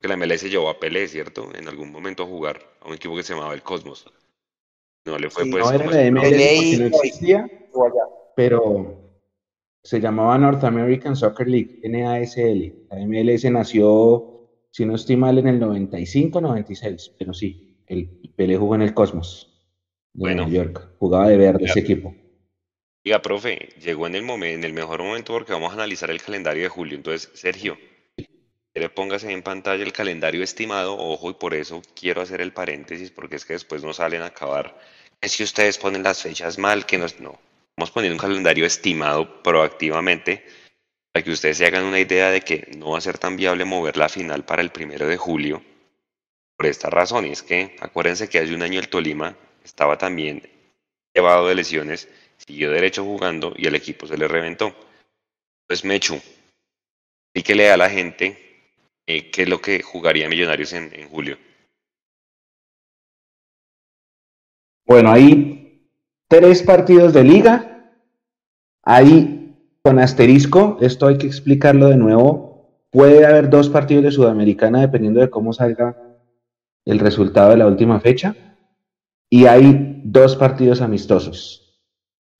que la MLS llevó a Pelé, ¿cierto? En algún momento a jugar a un equipo que se llamaba el Cosmos. No le fue pues. No era la MLS no existía, pero se llamaba North American Soccer League, NASL. La MLS nació, si no estoy mal, en el 95, 96, pero sí, el Pelé jugó en el Cosmos de bueno, Nueva York. Jugaba de verde ese equipo. Diga, profe, llegó en el, momento, en el mejor momento porque vamos a analizar el calendario de julio. Entonces, Sergio, le póngase en pantalla el calendario estimado, ojo, y por eso quiero hacer el paréntesis, porque es que después no salen a acabar. Es si ustedes ponen las fechas mal, que nos, no. Vamos poniendo un calendario estimado proactivamente para que ustedes se hagan una idea de que no va a ser tan viable mover la final para el primero de julio. Por esta razón, y es que acuérdense que hace un año el Tolima estaba también llevado de lesiones, siguió derecho jugando y el equipo se le reventó. Pues Mechu, le a la gente eh, qué es lo que jugaría Millonarios en, julio. Bueno, hay tres partidos de liga. Ahí con asterisco, esto hay que explicarlo de nuevo. Puede haber dos partidos de Sudamericana dependiendo de cómo salga el resultado de la última fecha. Y hay dos partidos amistosos.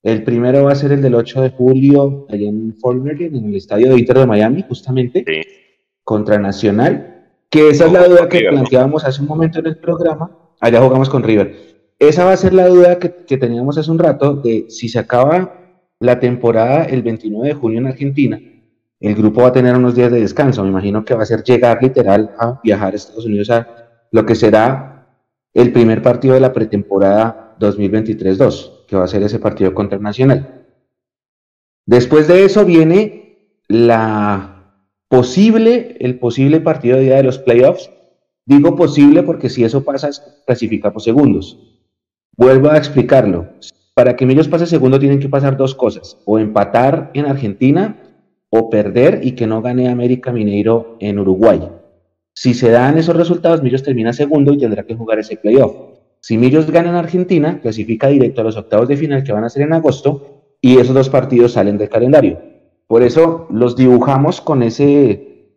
El primero va a ser el del 8 de julio, allá en Fort en el estadio de Inter de Miami, justamente. Sí contra Nacional, que esa es la duda que planteábamos hace un momento en el programa. Allá jugamos con River. Esa va a ser la duda que, teníamos hace un rato de si se acaba la temporada el 29 de junio en Argentina, el grupo va a tener unos días de descanso. Me imagino que va a ser llegar literal a viajar a Estados Unidos a lo que será el primer partido de la pretemporada 2023-2, que va a ser ese partido contra Nacional. Después de eso viene la posible, el posible partido de día de los playoffs. Digo posible porque si eso pasa, clasificamos segundos. Vuelvo a explicarlo. Para que Millos pase segundo tienen que pasar dos cosas, o empatar en Argentina o perder y que no gane América Mineiro en Uruguay. Si se dan esos resultados, Millos termina segundo y tendrá que jugar ese playoff. Si Millos gana en Argentina, clasifica directo a los octavos de final que van a ser en agosto y esos dos partidos salen del calendario. Por eso los dibujamos con ese,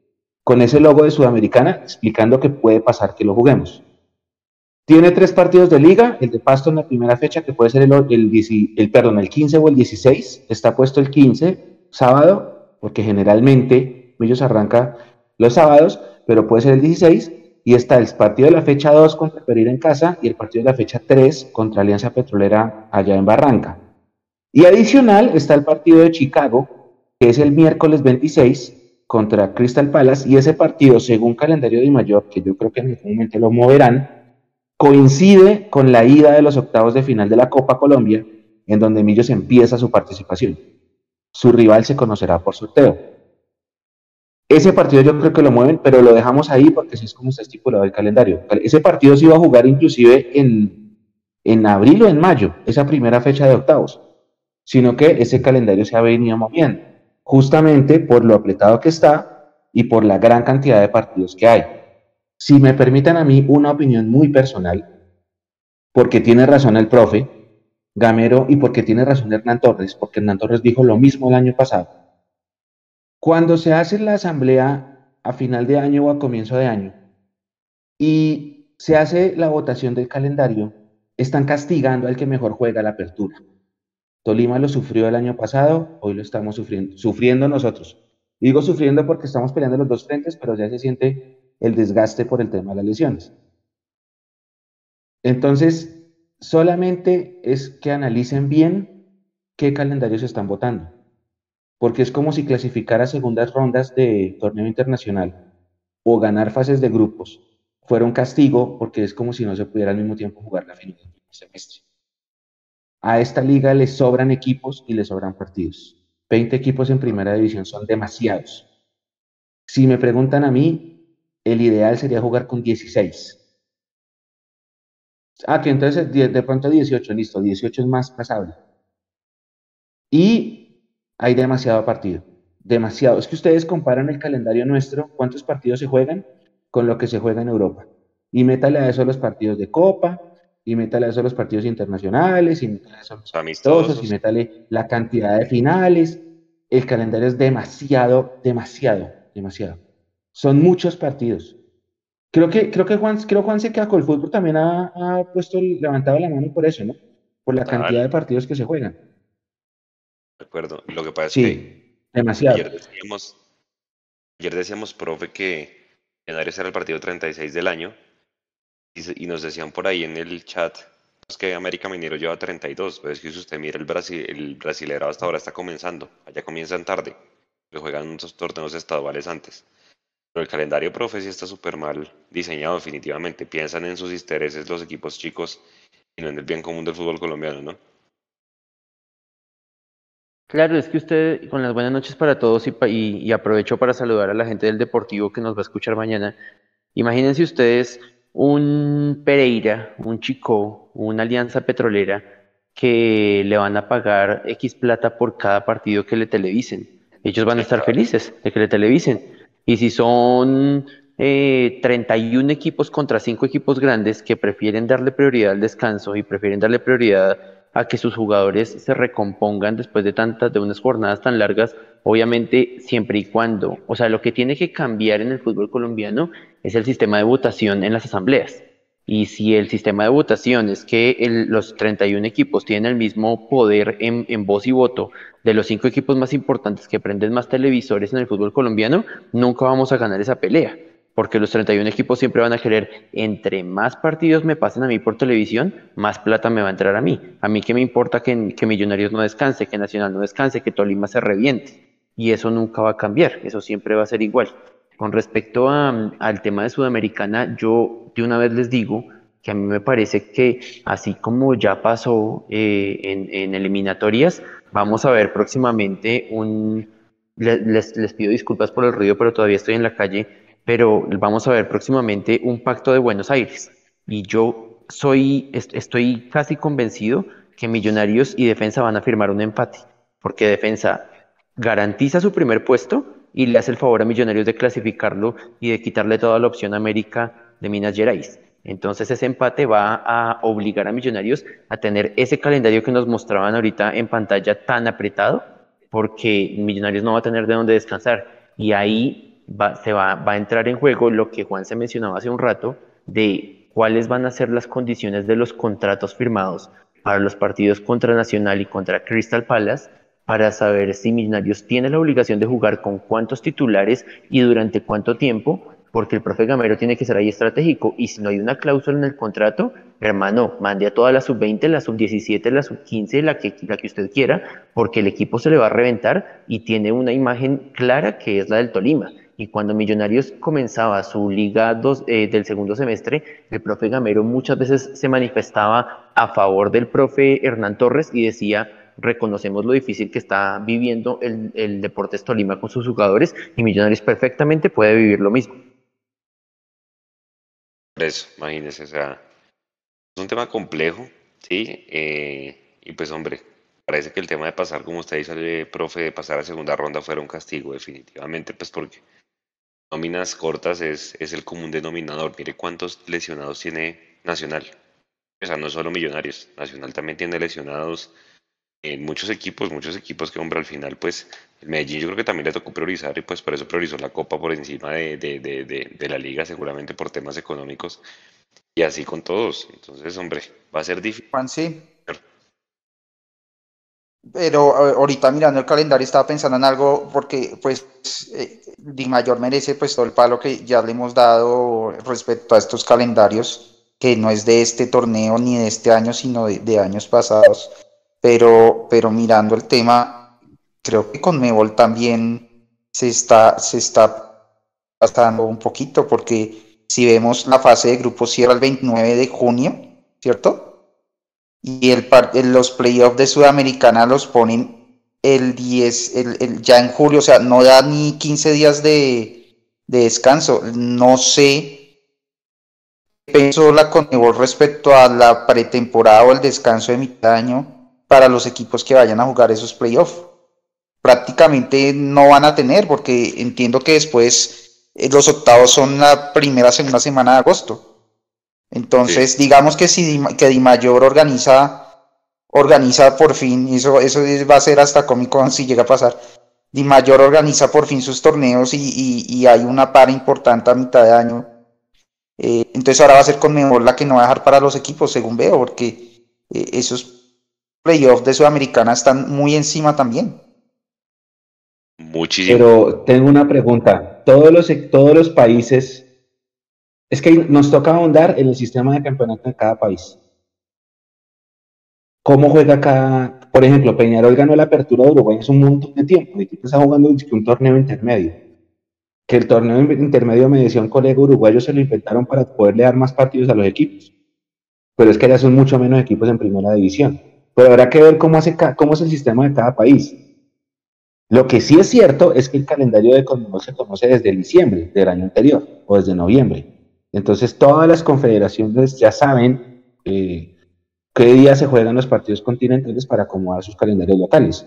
con ese logo de Sudamericana, explicando que puede pasar que lo juguemos. Tiene tres partidos de liga, el de Pasto en la primera fecha, que puede ser el, el, perdón, el 15 o el 16, está puesto el 15, sábado, porque generalmente ellos arranca los sábados, pero puede ser el 16, y está el partido de la fecha 2 contra Pereira en casa y el partido de la fecha 3 contra Alianza Petrolera allá en Barranca. Y adicional está el partido de Chicago, es el miércoles 26 contra Crystal Palace, y ese partido, según calendario de mayor, que yo creo que en algún momento lo moverán, coincide con la ida de los octavos de final de la Copa Colombia, en donde Millos empieza su participación. Su rival se conocerá por sorteo. Ese partido yo creo que lo mueven, pero lo dejamos ahí porque así es como está estipulado el calendario. Ese partido se iba a jugar inclusive en, en abril o en mayo, esa primera fecha de octavos, sino que ese calendario se ha venido moviendo, justamente por lo apretado que está y por la gran cantidad de partidos que hay. Si me permiten a mí una opinión muy personal, porque tiene razón el profe Gamero y porque tiene razón Hernán Torres, porque Hernán Torres dijo lo mismo el año pasado. Cuando se hace la asamblea a final de año o a comienzo de año y se hace la votación del calendario, están castigando al que mejor juega la apertura. Tolima lo sufrió el año pasado, hoy lo estamos sufriendo, nosotros. Digo sufriendo porque estamos peleando los dos frentes, pero ya se siente el desgaste por el tema de las lesiones. Entonces, solamente es que analicen bien qué calendarios están votando, porque es como si clasificara segundas rondas de torneo internacional o ganar fases de grupos fuera un castigo, porque es como si no se pudiera al mismo tiempo jugar la final del semestre. A esta liga le sobran equipos y le sobran partidos. 20 equipos en primera división son demasiados. Si me preguntan a mí, el ideal sería jugar con 16. Ah, que entonces de, pronto 18, listo, 18 es más pasable. Y hay demasiado partido, demasiado. Es que ustedes comparan el calendario nuestro, cuántos partidos se juegan, con lo que se juega en Europa. Y métale a eso los partidos de Copa, y métale a eso los partidos internacionales, y métale a eso los amistosos, y métale la cantidad de finales. El calendario es demasiado, demasiado, demasiado. Son muchos partidos. Creo que, creo que Juan, creo Juan se queda con el fútbol también ha, puesto, levantado la mano por eso, ¿no? Por la cantidad de partidos que se juegan. De acuerdo. Lo que pasa sí, es que demasiado. Ayer decíamos, ayer decíamos, profe, que Henares era el partido 36 del año y, nos decían por ahí en el chat pues, que América Minero lleva 32, pero es que si usted mira el, Brasil, el brasilero hasta ahora está comenzando, allá comienzan tarde, le juegan unos torneos estaduales antes. Pero el calendario, profe, sí está súper mal diseñado definitivamente. Piensan en sus intereses los equipos chicos y no en el bien común del fútbol colombiano, ¿no? Claro, es que usted, con las buenas noches para todos y, y, aprovecho para saludar a la gente del Deportivo que nos va a escuchar mañana. Imagínense ustedes un Pereira, un Chico, una Alianza Petrolera que le van a pagar X plata por cada partido que le televisen. Ellos van a estar felices de que le televisen. Y si son eh, 31 equipos contra 5 equipos grandes que prefieren darle prioridad al descanso y prefieren darle prioridad a que sus jugadores se recompongan después de tantas, de unas jornadas tan largas, obviamente siempre y cuando, o sea, lo que tiene que cambiar en el fútbol colombiano es el sistema de votación en las asambleas. Y si el sistema de votación es que los 31 equipos tienen el mismo poder en, voz y voto de los cinco equipos más importantes que prenden más televisores en el fútbol colombiano, nunca vamos a ganar esa pelea. Porque los 31 equipos siempre van a querer, entre más partidos me pasen a mí por televisión, más plata me va a entrar a mí. A mí qué me importa que, que Millonarios no descanse, que Nacional no descanse, que Tolima se reviente. Y eso nunca va a cambiar, eso siempre va a ser igual. Con respecto al tema de Sudamericana, yo de una vez les digo que a mí me parece que así como ya pasó eh, en, eliminatorias, vamos a ver próximamente un... Les, les, pido disculpas por el ruido, pero todavía estoy en la calle, pero vamos a ver próximamente un pacto de Buenos Aires. Y yo soy, estoy casi convencido que Millonarios y Defensa van a firmar un empate, porque Defensa garantiza su primer puesto y le hace el favor a Millonarios de clasificarlo y de quitarle toda la opción América de Minas Gerais. Entonces ese empate va a obligar a Millonarios a tener ese calendario que nos mostraban ahorita en pantalla tan apretado, porque Millonarios no va a tener de dónde descansar. Y ahí va, se va, va a entrar en juego lo que Juan se mencionaba hace un rato, de cuáles van a ser las condiciones de los contratos firmados para los partidos contra Nacional y contra Crystal Palace para saber si Millonarios tiene la obligación de jugar con cuántos titulares y durante cuánto tiempo, porque el profe Gamero tiene que ser ahí estratégico y si no hay una cláusula en el contrato, hermano, mande a toda la sub-20, la sub-17, la sub-15, la que, la que usted quiera, porque el equipo se le va a reventar y tiene una imagen clara que es la del Tolima. Y cuando Millonarios comenzaba su liga dos, eh, del segundo semestre, el profe Gamero muchas veces se manifestaba a favor del profe Hernán Torres y decía, reconocemos lo difícil que está viviendo el, el Deportes Tolima con sus jugadores y Millonarios perfectamente puede vivir lo mismo. Eso, imagínense, o sea, es un tema complejo, ¿sí? Eh, y pues hombre, parece que el tema de pasar, como usted dice, profe, de pasar a segunda ronda fuera un castigo, definitivamente, pues porque nóminas cortas es, es el común denominador. Mire cuántos lesionados tiene Nacional. O sea, no solo Millonarios, Nacional también tiene lesionados en muchos equipos, muchos equipos que, hombre, al final, pues, el Medellín yo creo que también le tocó priorizar y pues por eso priorizó la Copa por encima de, de, de, de la Liga, seguramente por temas económicos. Y así con todos. Entonces, hombre, va a ser difícil. Juan, sí. Pero ahorita mirando el calendario estaba pensando en algo porque pues eh, Di Mayor merece pues todo el palo que ya le hemos dado respecto a estos calendarios, que no es de este torneo ni de este año, sino de, años pasados. Pero, pero mirando el tema, creo que con Mebol también se está, se está pasando un poquito, porque si vemos la fase de grupo cierra el 29 de junio, ¿cierto? y el, los playoffs de Sudamericana los ponen el 10, el, ya en julio, o sea, no da ni 15 días de, descanso. No sé qué pensó la Conmebol respecto a la pretemporada o el descanso de mitad de año para los equipos que vayan a jugar esos playoffs. Prácticamente no van a tener, porque entiendo que después eh, los octavos son la primera, segunda semana de agosto. Entonces, digamos que si que Di Mayor organiza, organiza por fin, y eso, eso va a ser hasta Comic Con si llega a pasar. Di Mayor organiza por fin sus torneos y, hay una para importante a mitad de año. Eh, entonces ahora va a ser con mejor la que no va a dejar para los equipos, según veo, porque eh, esos playoffs de Sudamericana están muy encima también. Muchísimo. Pero tengo una pregunta. Todos los, todos los países es que nos toca ahondar en el sistema de campeonato de cada país. ¿Cómo juega cada, por ejemplo, Peñarol ganó la apertura de Uruguay hace un montón de tiempo, el equipo está jugando un torneo intermedio. Que el torneo intermedio me decía un colega uruguayo se lo inventaron para poderle dar más partidos a los equipos. Pero es que ya son mucho menos equipos en primera división. Pero habrá que ver cómo, hace, cómo es el sistema de cada país. Lo que sí es cierto es que el calendario de Conmebol se conoce desde diciembre del año anterior o desde noviembre. Entonces todas las confederaciones ya saben eh, qué día se juegan los partidos continentales para acomodar sus calendarios locales.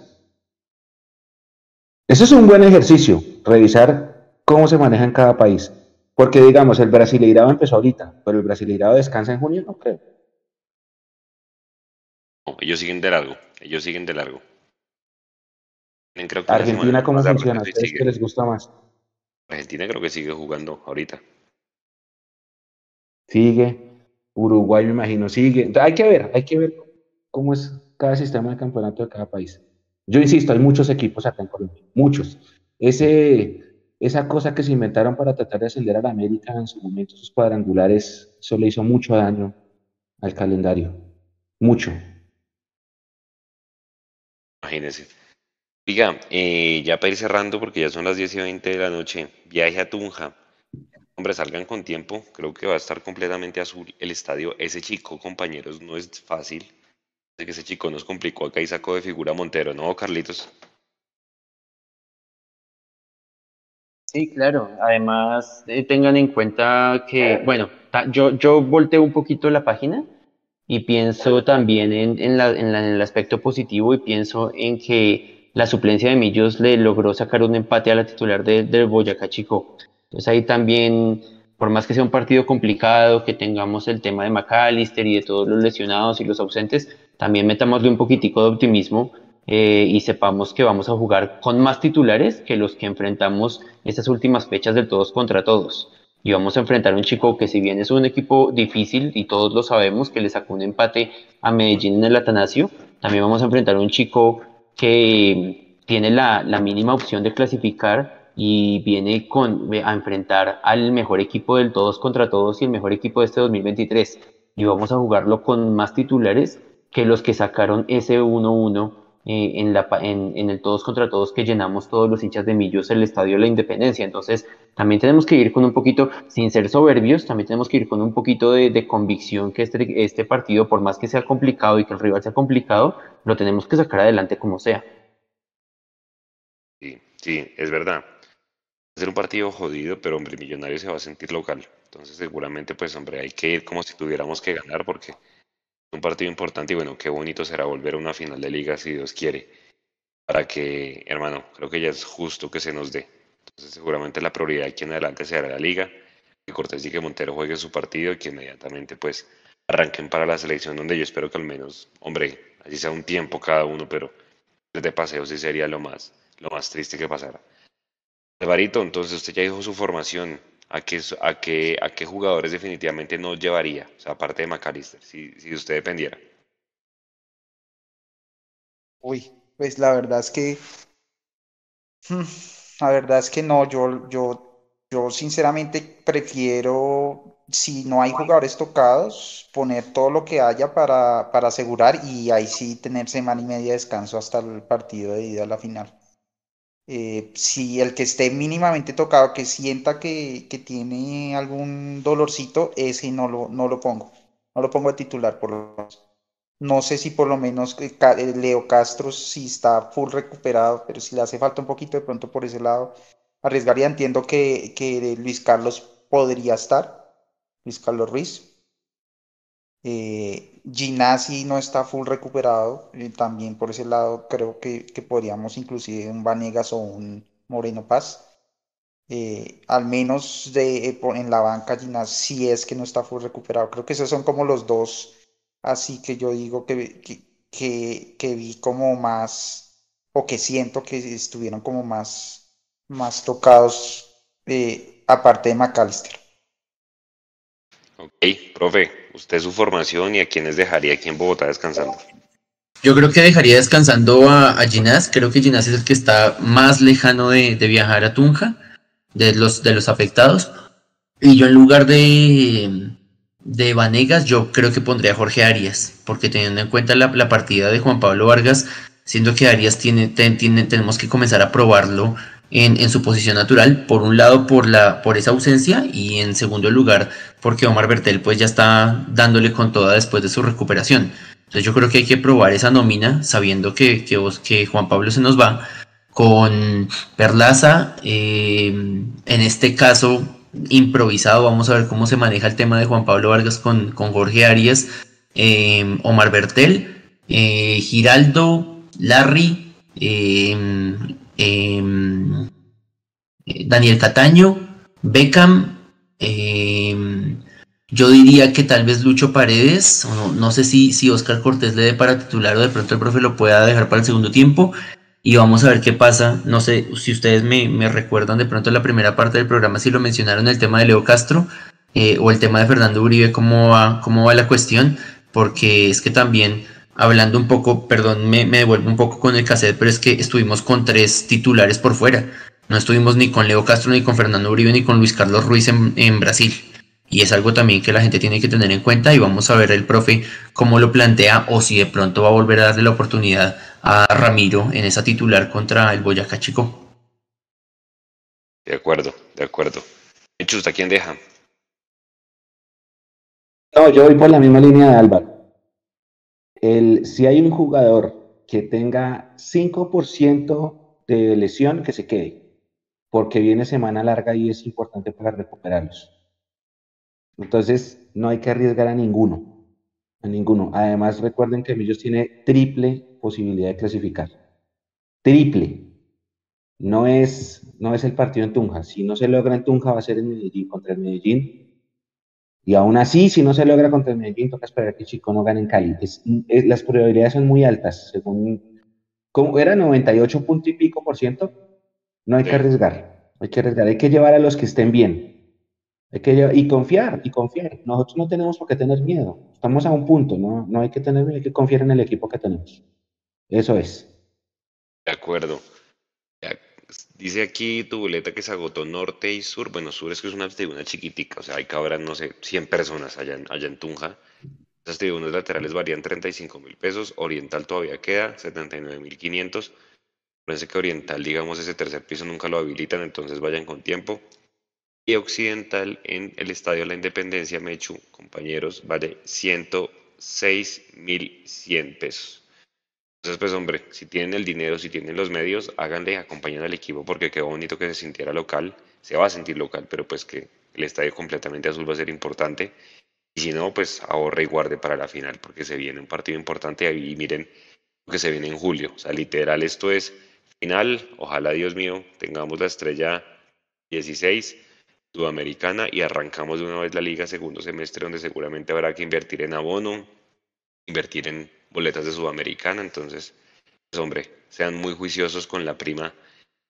Eso es un buen ejercicio, revisar cómo se maneja en cada país. Porque digamos, el Brasileirado empezó ahorita, pero el Brasileirado descansa en junio, no creo. Ellos siguen de largo, ellos siguen de largo. Argentina, ¿cómo funciona? ¿Ustedes qué les gusta más? Argentina creo que sigue jugando ahorita sigue, Uruguay me imagino sigue. hay que ver, hay que ver cómo es cada sistema de campeonato de cada país. Yo insisto, hay muchos equipos acá en Colombia, muchos. Ese, esa cosa que se inventaron para tratar de ascender a la América en su momento, esos cuadrangulares, eso le hizo mucho daño al calendario. Mucho. Imagínense. Diga, eh, ya para ir cerrando, porque ya son las 10 y 20 de la noche, viaje a Tunja. Hombre, salgan con tiempo, creo que va a estar completamente azul el estadio. Ese chico, compañeros, no es fácil. Sé que ese chico nos complicó acá y sacó de figura Montero, ¿no, Carlitos? Sí, claro. Además, eh, tengan en cuenta que, bueno, yo, yo volteo un poquito la página y pienso también en, el aspecto positivo y pienso en que la suplencia de Millos le logró sacar un empate a la titular del Boyacá Chico. Entonces ahí también, por más que sea un partido complicado, que tengamos el tema de McAllister y de todos los lesionados y los ausentes, también metámosle un poquitico de optimismo eh, y sepamos que vamos a jugar con más titulares que los que enfrentamos estas últimas fechas del todos contra todos. Y vamos a enfrentar a un chico que si bien es un equipo difícil y todos lo sabemos, que le sacó un empate a Medellín en el Atanasio, también vamos a enfrentar a un chico que tiene la, mínima opción de clasificar y viene con, a enfrentar al mejor equipo del todos contra todos y el mejor equipo de este 2023. Y vamos a jugarlo con más titulares que los que sacaron ese 1-1 eh, en, el todos contra todos que llenamos todos los hinchas de Millos el Estadio de la Independencia. Entonces, también tenemos que ir con un poquito, sin ser soberbios, también tenemos que ir con un poquito de, de convicción que este, este partido, por más que sea complicado y que el rival sea complicado, lo tenemos que sacar adelante como sea. Sí, sí, es verdad. Va a ser un partido jodido, pero hombre, Millonario se va a sentir local. Entonces seguramente, pues hombre, hay que ir como si tuviéramos que ganar porque un partido importante y bueno, qué bonito será volver a una final de liga si Dios quiere. Para que, hermano, creo que ya es justo que se nos dé. Entonces seguramente la prioridad aquí en adelante será la liga, que Cortés y que Montero juegue su partido y que inmediatamente pues arranquen para la selección donde yo espero que al menos, hombre, así sea un tiempo cada uno, pero de paseo sí sería lo más, lo más triste que pasara. Alvarito, entonces usted ya dijo su formación, ¿A qué, a, qué, ¿A qué jugadores definitivamente no llevaría? O sea, aparte de McAllister, si, si usted dependiera. Uy, pues la verdad es que. Hmm, la verdad es que no, yo, yo, yo sinceramente prefiero, si no hay jugadores tocados, poner todo lo que haya para, para asegurar y ahí sí tener semana y media de descanso hasta el partido de ida a la final. Eh, si el que esté mínimamente tocado, que sienta que, que, tiene algún dolorcito, ese no lo, no lo pongo. No lo pongo a titular, por lo menos. No sé si por lo menos eh, eh, Leo Castro si está full recuperado, pero si le hace falta un poquito de pronto por ese lado, arriesgaría. Entiendo que, que Luis Carlos podría estar, Luis Carlos Ruiz, Ginasi no está full recuperado, eh, también por ese lado creo que, que, podríamos inclusive un Vanegas o un Moreno Paz. Eh, al menos de, eh, en la banca Ginasi si es que no está full recuperado. Creo que esos son como los dos, así que yo digo que, que, que, vi como más, o que siento que estuvieron como más, más tocados, aparte de McAllister. Ok, profe, usted su formación y a quiénes dejaría aquí en Bogotá descansando. Yo creo que dejaría descansando a, Ginás. Creo que Ginás es el que está más lejano de, de, viajar a Tunja, de los, de los afectados. Y yo en lugar de, de Vanegas, yo creo que pondría a Jorge Arias, porque teniendo en cuenta la, la partida de Juan Pablo Vargas, siendo que Arias tiene, tiene, tenemos que comenzar a probarlo en, su posición natural, por un lado por, la, por esa ausencia y en segundo lugar porque Omar Bertel pues ya está dándole con toda después de su recuperación. Entonces yo creo que hay que probar esa nómina sabiendo que, que, que Juan Pablo se nos va con Perlaza, eh, en este caso improvisado, vamos a ver cómo se maneja el tema de Juan Pablo Vargas con, con Jorge Arias, eh, Omar Bertel, eh, Giraldo, Larry, Em, eh, Daniel Cataño, Beckham, eh, yo diría que tal vez Lucho Paredes, no, sé si, si Oscar Cortés le dé para titular o de pronto el profe lo pueda dejar para el segundo tiempo. Y vamos a ver qué pasa. No sé si ustedes me, me recuerdan de pronto la primera parte del programa si lo mencionaron el tema de Leo Castro eh, o el tema de Fernando Uribe, cómo va, cómo va la cuestión, porque es que también hablando un poco, perdón, me, me, devuelvo un poco con el cassette, pero es que estuvimos con tres titulares por fuera. No estuvimos ni con Leo Castro, ni con Fernando Uribe, ni con Luis Carlos Ruiz en, en, Brasil. Y es algo también que la gente tiene que tener en cuenta y vamos a ver el profe cómo lo plantea o si de pronto va a volver a darle la oportunidad a Ramiro en esa titular contra el Boyacá Chico. De acuerdo, de acuerdo. Chusta, ¿quién deja? No, yo voy por la misma línea de Álvaro si hay un jugador que tenga 5% de lesión, que se quede, porque viene semana larga y es importante para recuperarlos. Entonces, no hay que arriesgar a ninguno, a ninguno. Además, recuerden que Millos tiene triple posibilidad de clasificar. Triple. No es, no es el partido en Tunja. Si no se logra en Tunja, va a ser en Medellín contra el Medellín y aún así, si no se logra contra el Medellín, toca esperar que Chico no gane en Cali. Es, es, las probabilidades son muy altas, según como era 98 punto y pico por ciento, no hay que arriesgar, hay que arriesgar, hay que llevar a los que estén bien. Hay que llevar, y confiar, y confiar. Nosotros no tenemos por qué tener miedo. Estamos a un punto, no, no hay que tener hay que confiar en el equipo que tenemos. Eso es. De acuerdo. Dice aquí tu boleta que se agotó norte y sur. Bueno, sur es que es una tribuna chiquitica, o sea, hay haber, no sé, 100 personas allá en, allá en Tunja. Estas tribunas laterales varían 35 mil pesos, Oriental todavía queda, 79 mil 500. Parece que Oriental, digamos, ese tercer piso nunca lo habilitan, entonces vayan con tiempo. Y Occidental en el Estadio la Independencia, Mechu, compañeros, vale 106 mil 100 pesos. Entonces, pues hombre, si tienen el dinero, si tienen los medios, háganle, acompañen al equipo porque qué bonito que se sintiera local, se va a sentir local, pero pues que el estadio completamente azul va a ser importante. Y si no, pues ahorre y guarde para la final porque se viene un partido importante y miren lo que se viene en julio. O sea, literal, esto es final. Ojalá, Dios mío, tengamos la estrella 16 sudamericana y arrancamos de una vez la liga segundo semestre donde seguramente habrá que invertir en abono, invertir en boletas de Sudamericana. Entonces, pues hombre, sean muy juiciosos con la prima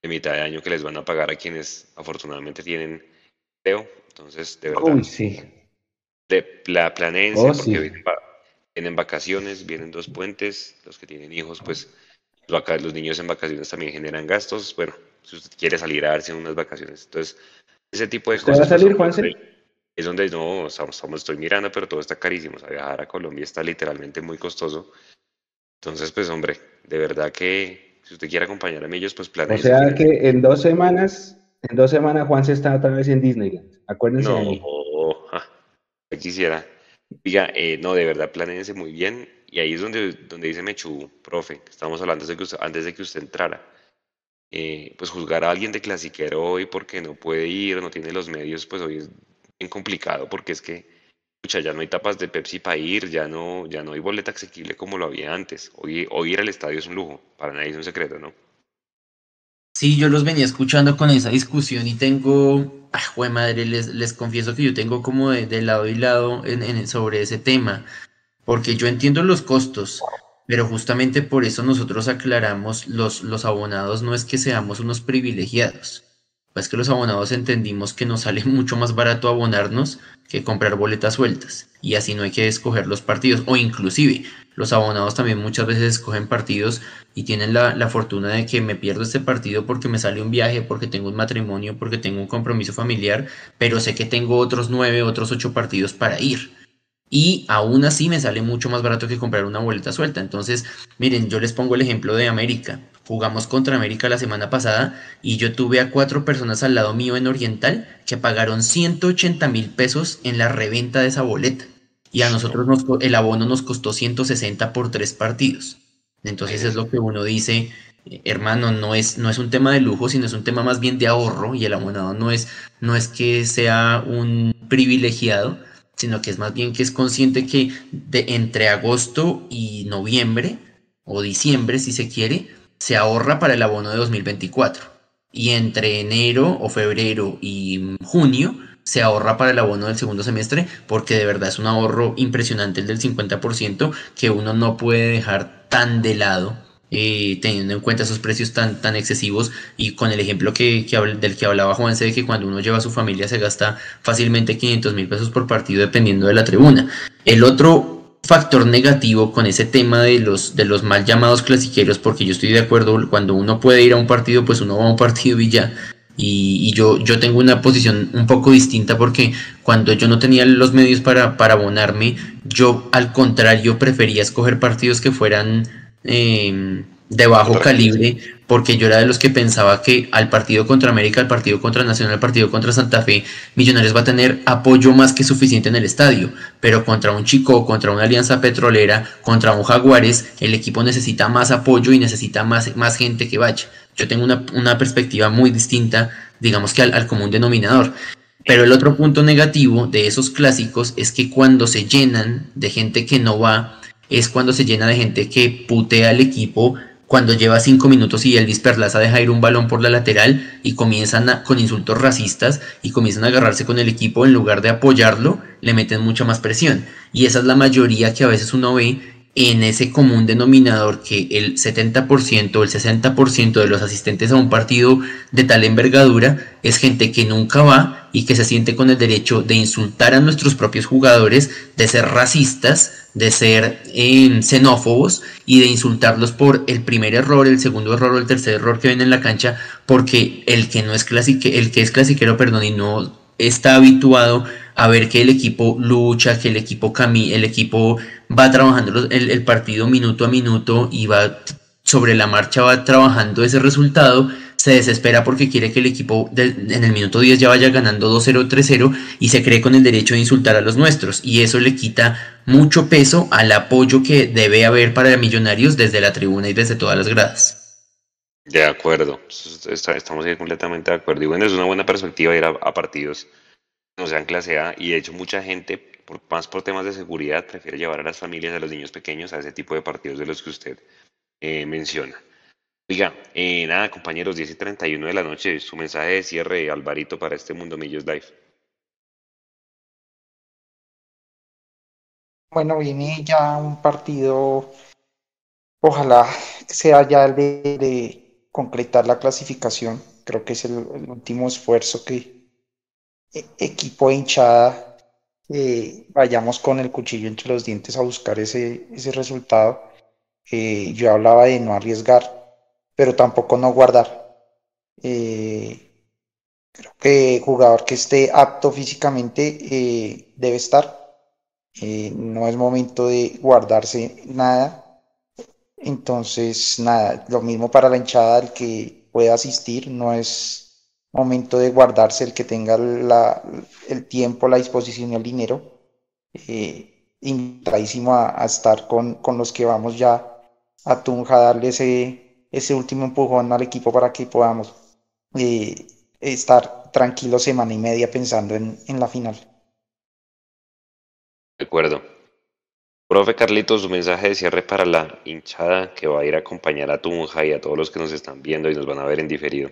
de mitad de año que les van a pagar a quienes afortunadamente tienen empleo. Entonces, de verdad, sí. de, la planeense porque vienen, vacaciones, vienen dos puentes, los que tienen hijos, pues los niños en vacaciones también generan gastos. Bueno, si usted quiere salir a darse unas vacaciones. Entonces, ese tipo de cosas. va a salir, Juanse? Es donde no, estamos, estoy mirando, pero todo está carísimo. O sea, viajar a Colombia está literalmente muy costoso. Entonces, pues, hombre, de verdad que si usted quiere acompañar a ellos, pues planea. O sea que en dos semanas, en dos semanas Juan se está otra vez en Disneyland. Acuérdense no, de quisiera. Diga, eh, no, de verdad, planeense muy bien. Y ahí es donde, donde dice Mechu, profe, estamos hablando antes de que usted, antes de que usted entrara. Eh, pues juzgar a alguien de clasiquero hoy porque no puede ir, no tiene los medios, pues hoy es bien complicado porque es que ya no hay tapas de Pepsi para ir, ya no, ya no hay boleta asequible como lo había antes. Hoy, ir al estadio es un lujo, para nadie es un secreto, ¿no? Sí, yo los venía escuchando con esa discusión y tengo, ah, madre, les, les confieso que yo tengo como de, lado y lado sobre ese tema, porque yo entiendo los costos, pero justamente por eso nosotros aclaramos, los, los abonados no es que seamos unos privilegiados, es que los abonados entendimos que nos sale mucho más barato abonarnos que comprar boletas sueltas. Y así no hay que escoger los partidos. O inclusive los abonados también muchas veces escogen partidos y tienen la, la, fortuna de que me pierdo este partido porque me sale un viaje, porque tengo un matrimonio, porque tengo un compromiso familiar, pero sé que tengo otros nueve, otros ocho partidos para ir y aún así me sale mucho más barato que comprar una boleta suelta. Entonces, miren, yo les pongo el ejemplo de América. Jugamos contra América la semana pasada y yo tuve a cuatro personas al lado mío en Oriental que pagaron 180 mil pesos en la reventa de esa boleta. Y a nosotros nos, el abono nos costó 160 por tres partidos. Entonces es lo que uno dice, hermano, no es, no es un tema de lujo, sino es un tema más bien de ahorro y el abonado no es, no es que sea un privilegiado, sino que es más bien que es consciente que de entre agosto y noviembre o diciembre, si se quiere, se ahorra para el abono de 2024. Y entre enero o febrero y junio se ahorra para el abono del segundo semestre porque de verdad es un ahorro impresionante el del 50% que uno no puede dejar tan de lado eh, teniendo en cuenta esos precios tan, tan excesivos y con el ejemplo que, del que hablaba Juanse de que cuando uno lleva a su familia se gasta fácilmente 500 mil pesos por partido dependiendo de la tribuna. El otro factor negativo con ese tema de los, de los mal llamados clasiqueros, porque yo estoy de acuerdo, cuando uno puede ir a un partido, pues uno va a un partido y ya. Y, yo, yo tengo una posición un poco distinta porque cuando yo no tenía los medios para, para abonarme, yo al contrario prefería escoger partidos que fueran Em, de bajo calibre, porque yo era de los que pensaba que al partido contra América, al partido contra Nacional, al partido contra Santa Fe, Millonarios va a tener apoyo más que suficiente en el estadio, pero contra un Chico, contra una Alianza Petrolera, contra un Jaguares, el equipo necesita más apoyo y necesita más, más gente que vaya. Yo tengo una, perspectiva muy distinta, digamos que al, al común denominador. Pero el otro punto negativo de esos clásicos es que cuando se llenan de gente que no va, es cuando se llena de gente que putea al equipo cuando lleva cinco minutos y Elvis Perlaza deja ir un balón por la lateral y comienzan con insultos racistas y comienzan a agarrarse con el equipo en lugar de apoyarlo, le meten mucha más presión. Y esa es la mayoría que a veces uno ve en ese común denominador que el 70% o el 60% de los asistentes a un partido de tal envergadura es gente que nunca va y que se siente con el derecho de insultar a nuestros propios jugadores, de ser racistas, de ser em, xenófobos y de insultarlos por el primer error, el segundo error o el tercer error que ven en la cancha, porque el que no es clasique, el que es clasiquero, perdón, y no está habituado a ver que el equipo lucha, que el equipo camina, el equipo va trabajando el, partido minuto a minuto y va sobre la marcha, va trabajando ese resultado, se desespera porque quiere que el equipo en el minuto 10 ya vaya ganando 2-0, 3-0 y se cree con el derecho de insultar a los nuestros. Y eso le quita mucho peso al apoyo que debe haber para Millonarios desde la tribuna y desde todas las gradas. De acuerdo, estamos completamente de acuerdo. Y bueno, es una buena perspectiva ir a, partidos no sean clase A. Y de hecho, mucha gente, por, más por temas de seguridad, prefiere llevar a las familias, a los niños pequeños, a ese tipo de partidos de los que usted eh, menciona. Oiga, eh, nada, compañeros, 10 y 31 de la noche, su mensaje de cierre, Alvarito, para este Mundo Millos Live. Bueno, viene ya un partido, ojalá sea ya el de concretar la clasificación. Creo que es el, último esfuerzo que e, equipo hinchada eh, vayamos con el cuchillo entre los dientes a buscar ese, ese resultado. Eh, yo hablaba de no arriesgar, pero tampoco no guardar. Eh, creo que jugador que esté apto físicamente debe estar. no es momento de guardarse nada entonces, nada, lo mismo para la hinchada, el que pueda asistir, no es momento de guardarse el que tenga el tiempo, la disposición y el dinero. Eh, invitadísimo a, estar con, los que vamos ya a Tunja, darle ese, ese último empujón al equipo para que podamos eh, estar tranquilos semana y media pensando en, en la final. De acuerdo. Profe Carlitos, su mensaje de cierre para la hinchada que va a ir a acompañar a Tunja y a todos los que nos están viendo y nos van a ver en diferido.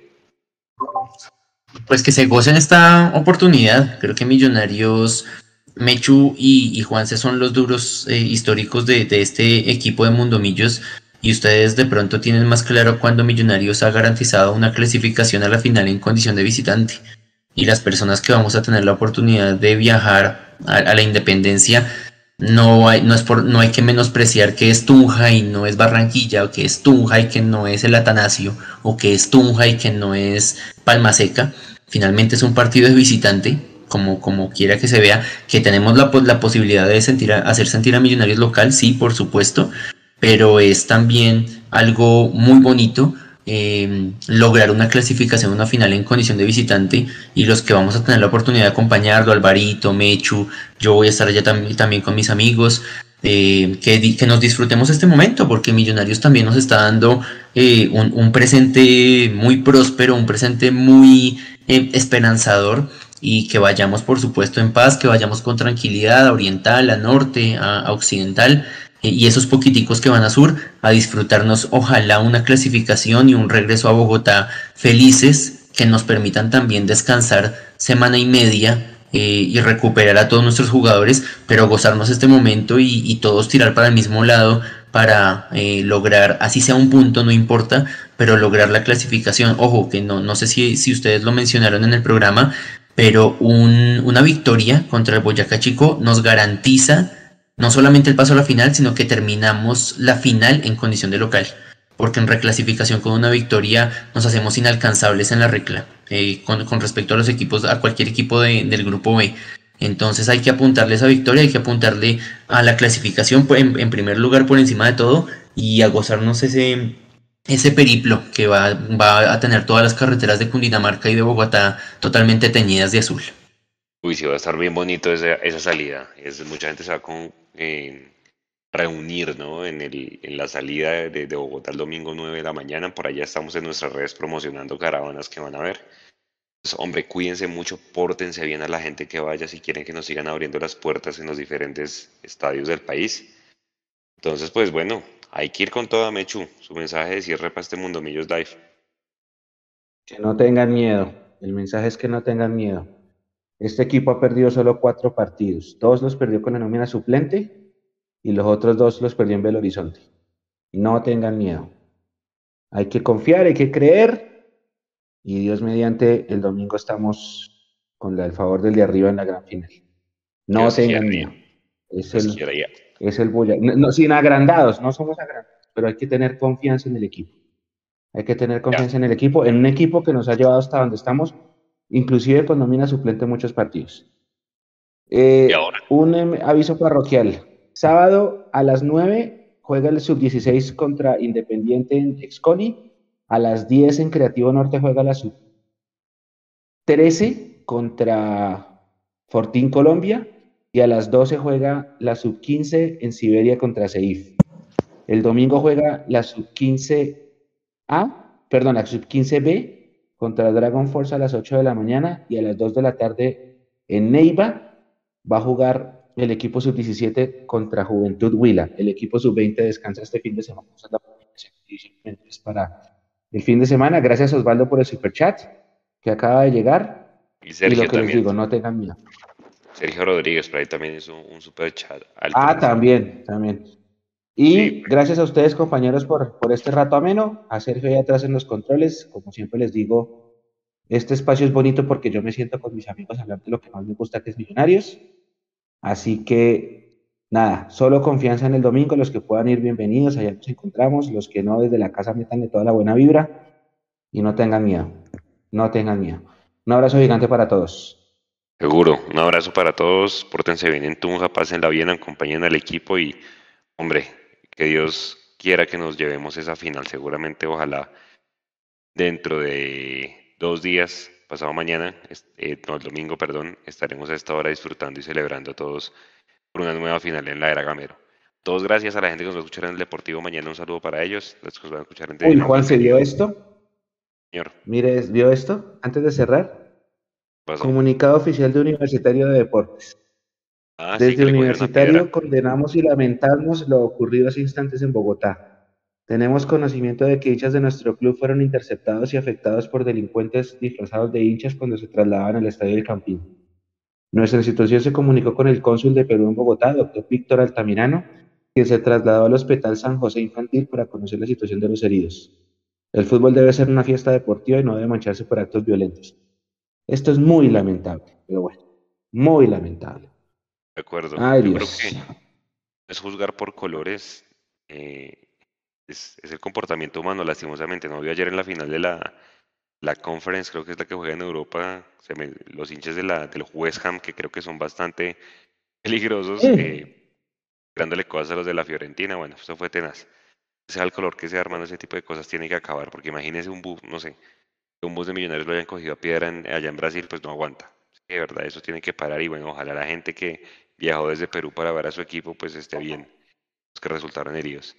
Pues que se gocen esta oportunidad. Creo que Millonarios, Mechu y, Juanse son los duros eh, históricos de, este equipo de Mundomillos y ustedes de pronto tienen más claro cuando Millonarios ha garantizado una clasificación a la final en condición de visitante. Y las personas que vamos a tener la oportunidad de viajar a la independencia no hay, no, es por, no hay que menospreciar que es Tunja y no es Barranquilla, o que es Tunja y que no es el Atanasio, o que es Tunja y que no es Palma Seca. Finalmente es un partido de visitante, como, como quiera que se vea, que tenemos la, la posibilidad de sentir hacer sentir a Millonarios local, sí, por supuesto, pero es también algo muy bonito eh, lograr una clasificación, una final en condición de visitante y los que vamos a tener la oportunidad de acompañarlo, Alvarito, Mechu, yo voy a estar allá también, con mis amigos, eh, que, que, nos disfrutemos este momento porque Millonarios también nos está dando eh, un, presente muy próspero, un presente muy esperanzador y que vayamos por supuesto en paz, que vayamos con tranquilidad a oriental, a norte, a occidental y esos poquiticos que van a sur a disfrutarnos ojalá una clasificación y un regreso a Bogotá felices que nos permitan también descansar semana y media eh, y recuperar a todos nuestros jugadores, pero gozarnos este momento y, todos tirar para el mismo lado para eh, lograr, así sea un punto, no importa, pero lograr la clasificación. Ojo, que no, no sé si, si ustedes lo mencionaron en el programa, pero una victoria contra el Boyacá Chico nos garantiza no solamente el paso a la final, sino que terminamos la final en condición de local. Porque en reclasificación con una victoria nos hacemos inalcanzables en la recla eh, con, respecto a los equipos, a cualquier equipo del grupo B. Entonces hay que apuntarle esa victoria, hay que apuntarle a la clasificación en, primer lugar por encima de todo y a gozarnos ese, ese periplo que va, va a tener todas las carreteras de Cundinamarca y de Bogotá totalmente teñidas de azul. Uy, sí, va a estar bien bonito esa, esa salida. Mucha gente se va con, reunir ¿no? en, el, en la salida de, Bogotá el domingo 9 de la mañana. Por allá estamos en nuestras redes promocionando caravanas que van a ver. Pues, hombre, cuídense mucho, pórtense bien a la gente que vaya si quieren que nos sigan abriendo las puertas en los diferentes estadios del país. Entonces, pues bueno, hay que ir con toda Mechu. Su mensaje de cierre para este Mundo Millos Live. Que no tengan miedo. El mensaje es que no tengan miedo. Este equipo ha perdido solo cuatro partidos. Dos los perdió con la nómina suplente y los otros dos los perdió en Belo Horizonte. No tengan miedo. Hay que confiar, hay que creer. Y Dios mediante, el domingo estamos con el favor del de arriba en la gran final. No tengan miedo. Es el, es el no, sin agrandados, no somos agrandados, pero hay que tener confianza en el equipo. Hay que tener confianza en el equipo, en un equipo que nos ha llevado hasta donde estamos inclusive con nómina suplente muchos partidos. Eh, un em, aviso parroquial. Sábado a las 9 juega el sub-16 contra Independiente en Excoli. A las 10 en Creativo Norte juega la sub-13 contra Fortín Colombia. Y a las 12 juega la sub-15 en Siberia contra Seif. El domingo juega la sub-15A, perdón, la sub-15B contra Dragon Force a las 8 de la mañana y a las 2 de la tarde en Neiva va a jugar el equipo sub-17 contra Juventud Huila. El equipo sub-20 descansa este fin de semana. Es para el fin de semana. Gracias Osvaldo por el superchat que acaba de llegar. Y Y Sergio lo que les también. digo, no tengan miedo. Sergio Rodríguez, por ahí también hizo un super chat. Ah, también, también. Y Sí. gracias a ustedes, compañeros, por, por este rato ameno. A Sergio ahí atrás en los controles. Como siempre les digo, este espacio es bonito porque yo me siento con mis amigos a hablar de lo que más me gusta, que es Millonarios. Así que, nada, solo confianza en el domingo. Los que puedan ir, bienvenidos. Allá nos encontramos. Los que no, desde la casa, metanle toda la buena vibra. Y no tengan miedo. No tengan miedo. Un abrazo gigante para todos. Seguro. Un abrazo para todos. Pórtense bien en Tunja, pásenla bien, acompañen al equipo y, hombre, que Dios quiera que nos llevemos esa final. Seguramente, ojalá, dentro de dos días, pasado mañana, eh, no, el domingo, perdón, estaremos a esta hora disfrutando y celebrando todos por una nueva final en la era Gamero. Todos gracias a la gente que nos va a escuchar en el Deportivo mañana. Un saludo para ellos. Los que nos van a escuchar en Uy, Juan, ¿se vio esto? Señor, Mire, ¿vio esto? Antes de cerrar. Comunicado oficial de Universitario de Deportes. Ah, sí, Desde una Universitario condenamos y lamentamos lo ocurrido hace instantes en Bogotá. Tenemos conocimiento de que hinchas de nuestro club fueron interceptados y afectados por delincuentes disfrazados de hinchas cuando se trasladaban al estadio del Campín. Nuestra institución se comunicó con el cónsul de Perú en Bogotá, doctor Víctor Altamirano, quien se trasladó al Hospital San José Infantil para conocer la situación de los heridos. El fútbol debe ser una fiesta deportiva y no debe mancharse por actos violentos. Esto es muy lamentable, pero bueno, muy lamentable. De acuerdo. Ay, Yo creo Dios. que es juzgar por colores, eh, es, es el comportamiento humano, lastimosamente. No vi ayer en la final de la, la conference, creo que es la que juega en Europa, se me- los hinchas de la, del West Ham, que creo que son bastante peligrosos, Sí. eh, tirándole cosas a los de la Fiorentina. Bueno, eso fue tenaz. Sea el color que sea, hermano, ese tipo de cosas tiene que acabar, porque imagínese un bus, no sé, que un bus de millonarios lo hayan cogido a piedra en- allá en Brasil, pues no aguanta. De verdad, eso tiene que parar y bueno, ojalá la gente que viajó desde Perú para ver a su equipo, pues esté bien. Los que resultaron heridos.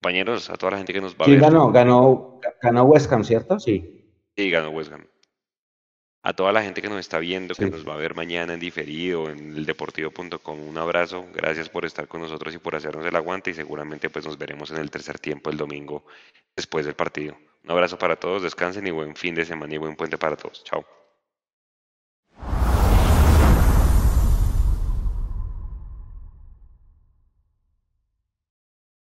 Compañeros, a toda la gente que nos va a ¿Quién ver. ganó? Ganó, ganó West Ham, ¿cierto? Sí. Sí, ganó West Ham. A toda la gente que nos está viendo, que Sí. nos va a ver mañana en diferido, en el deportivo.com, un abrazo. Gracias por estar con nosotros y por hacernos el aguante y seguramente pues nos veremos en el tercer tiempo el domingo después del partido. Un abrazo para todos, descansen y buen fin de semana y buen puente para todos. Chao.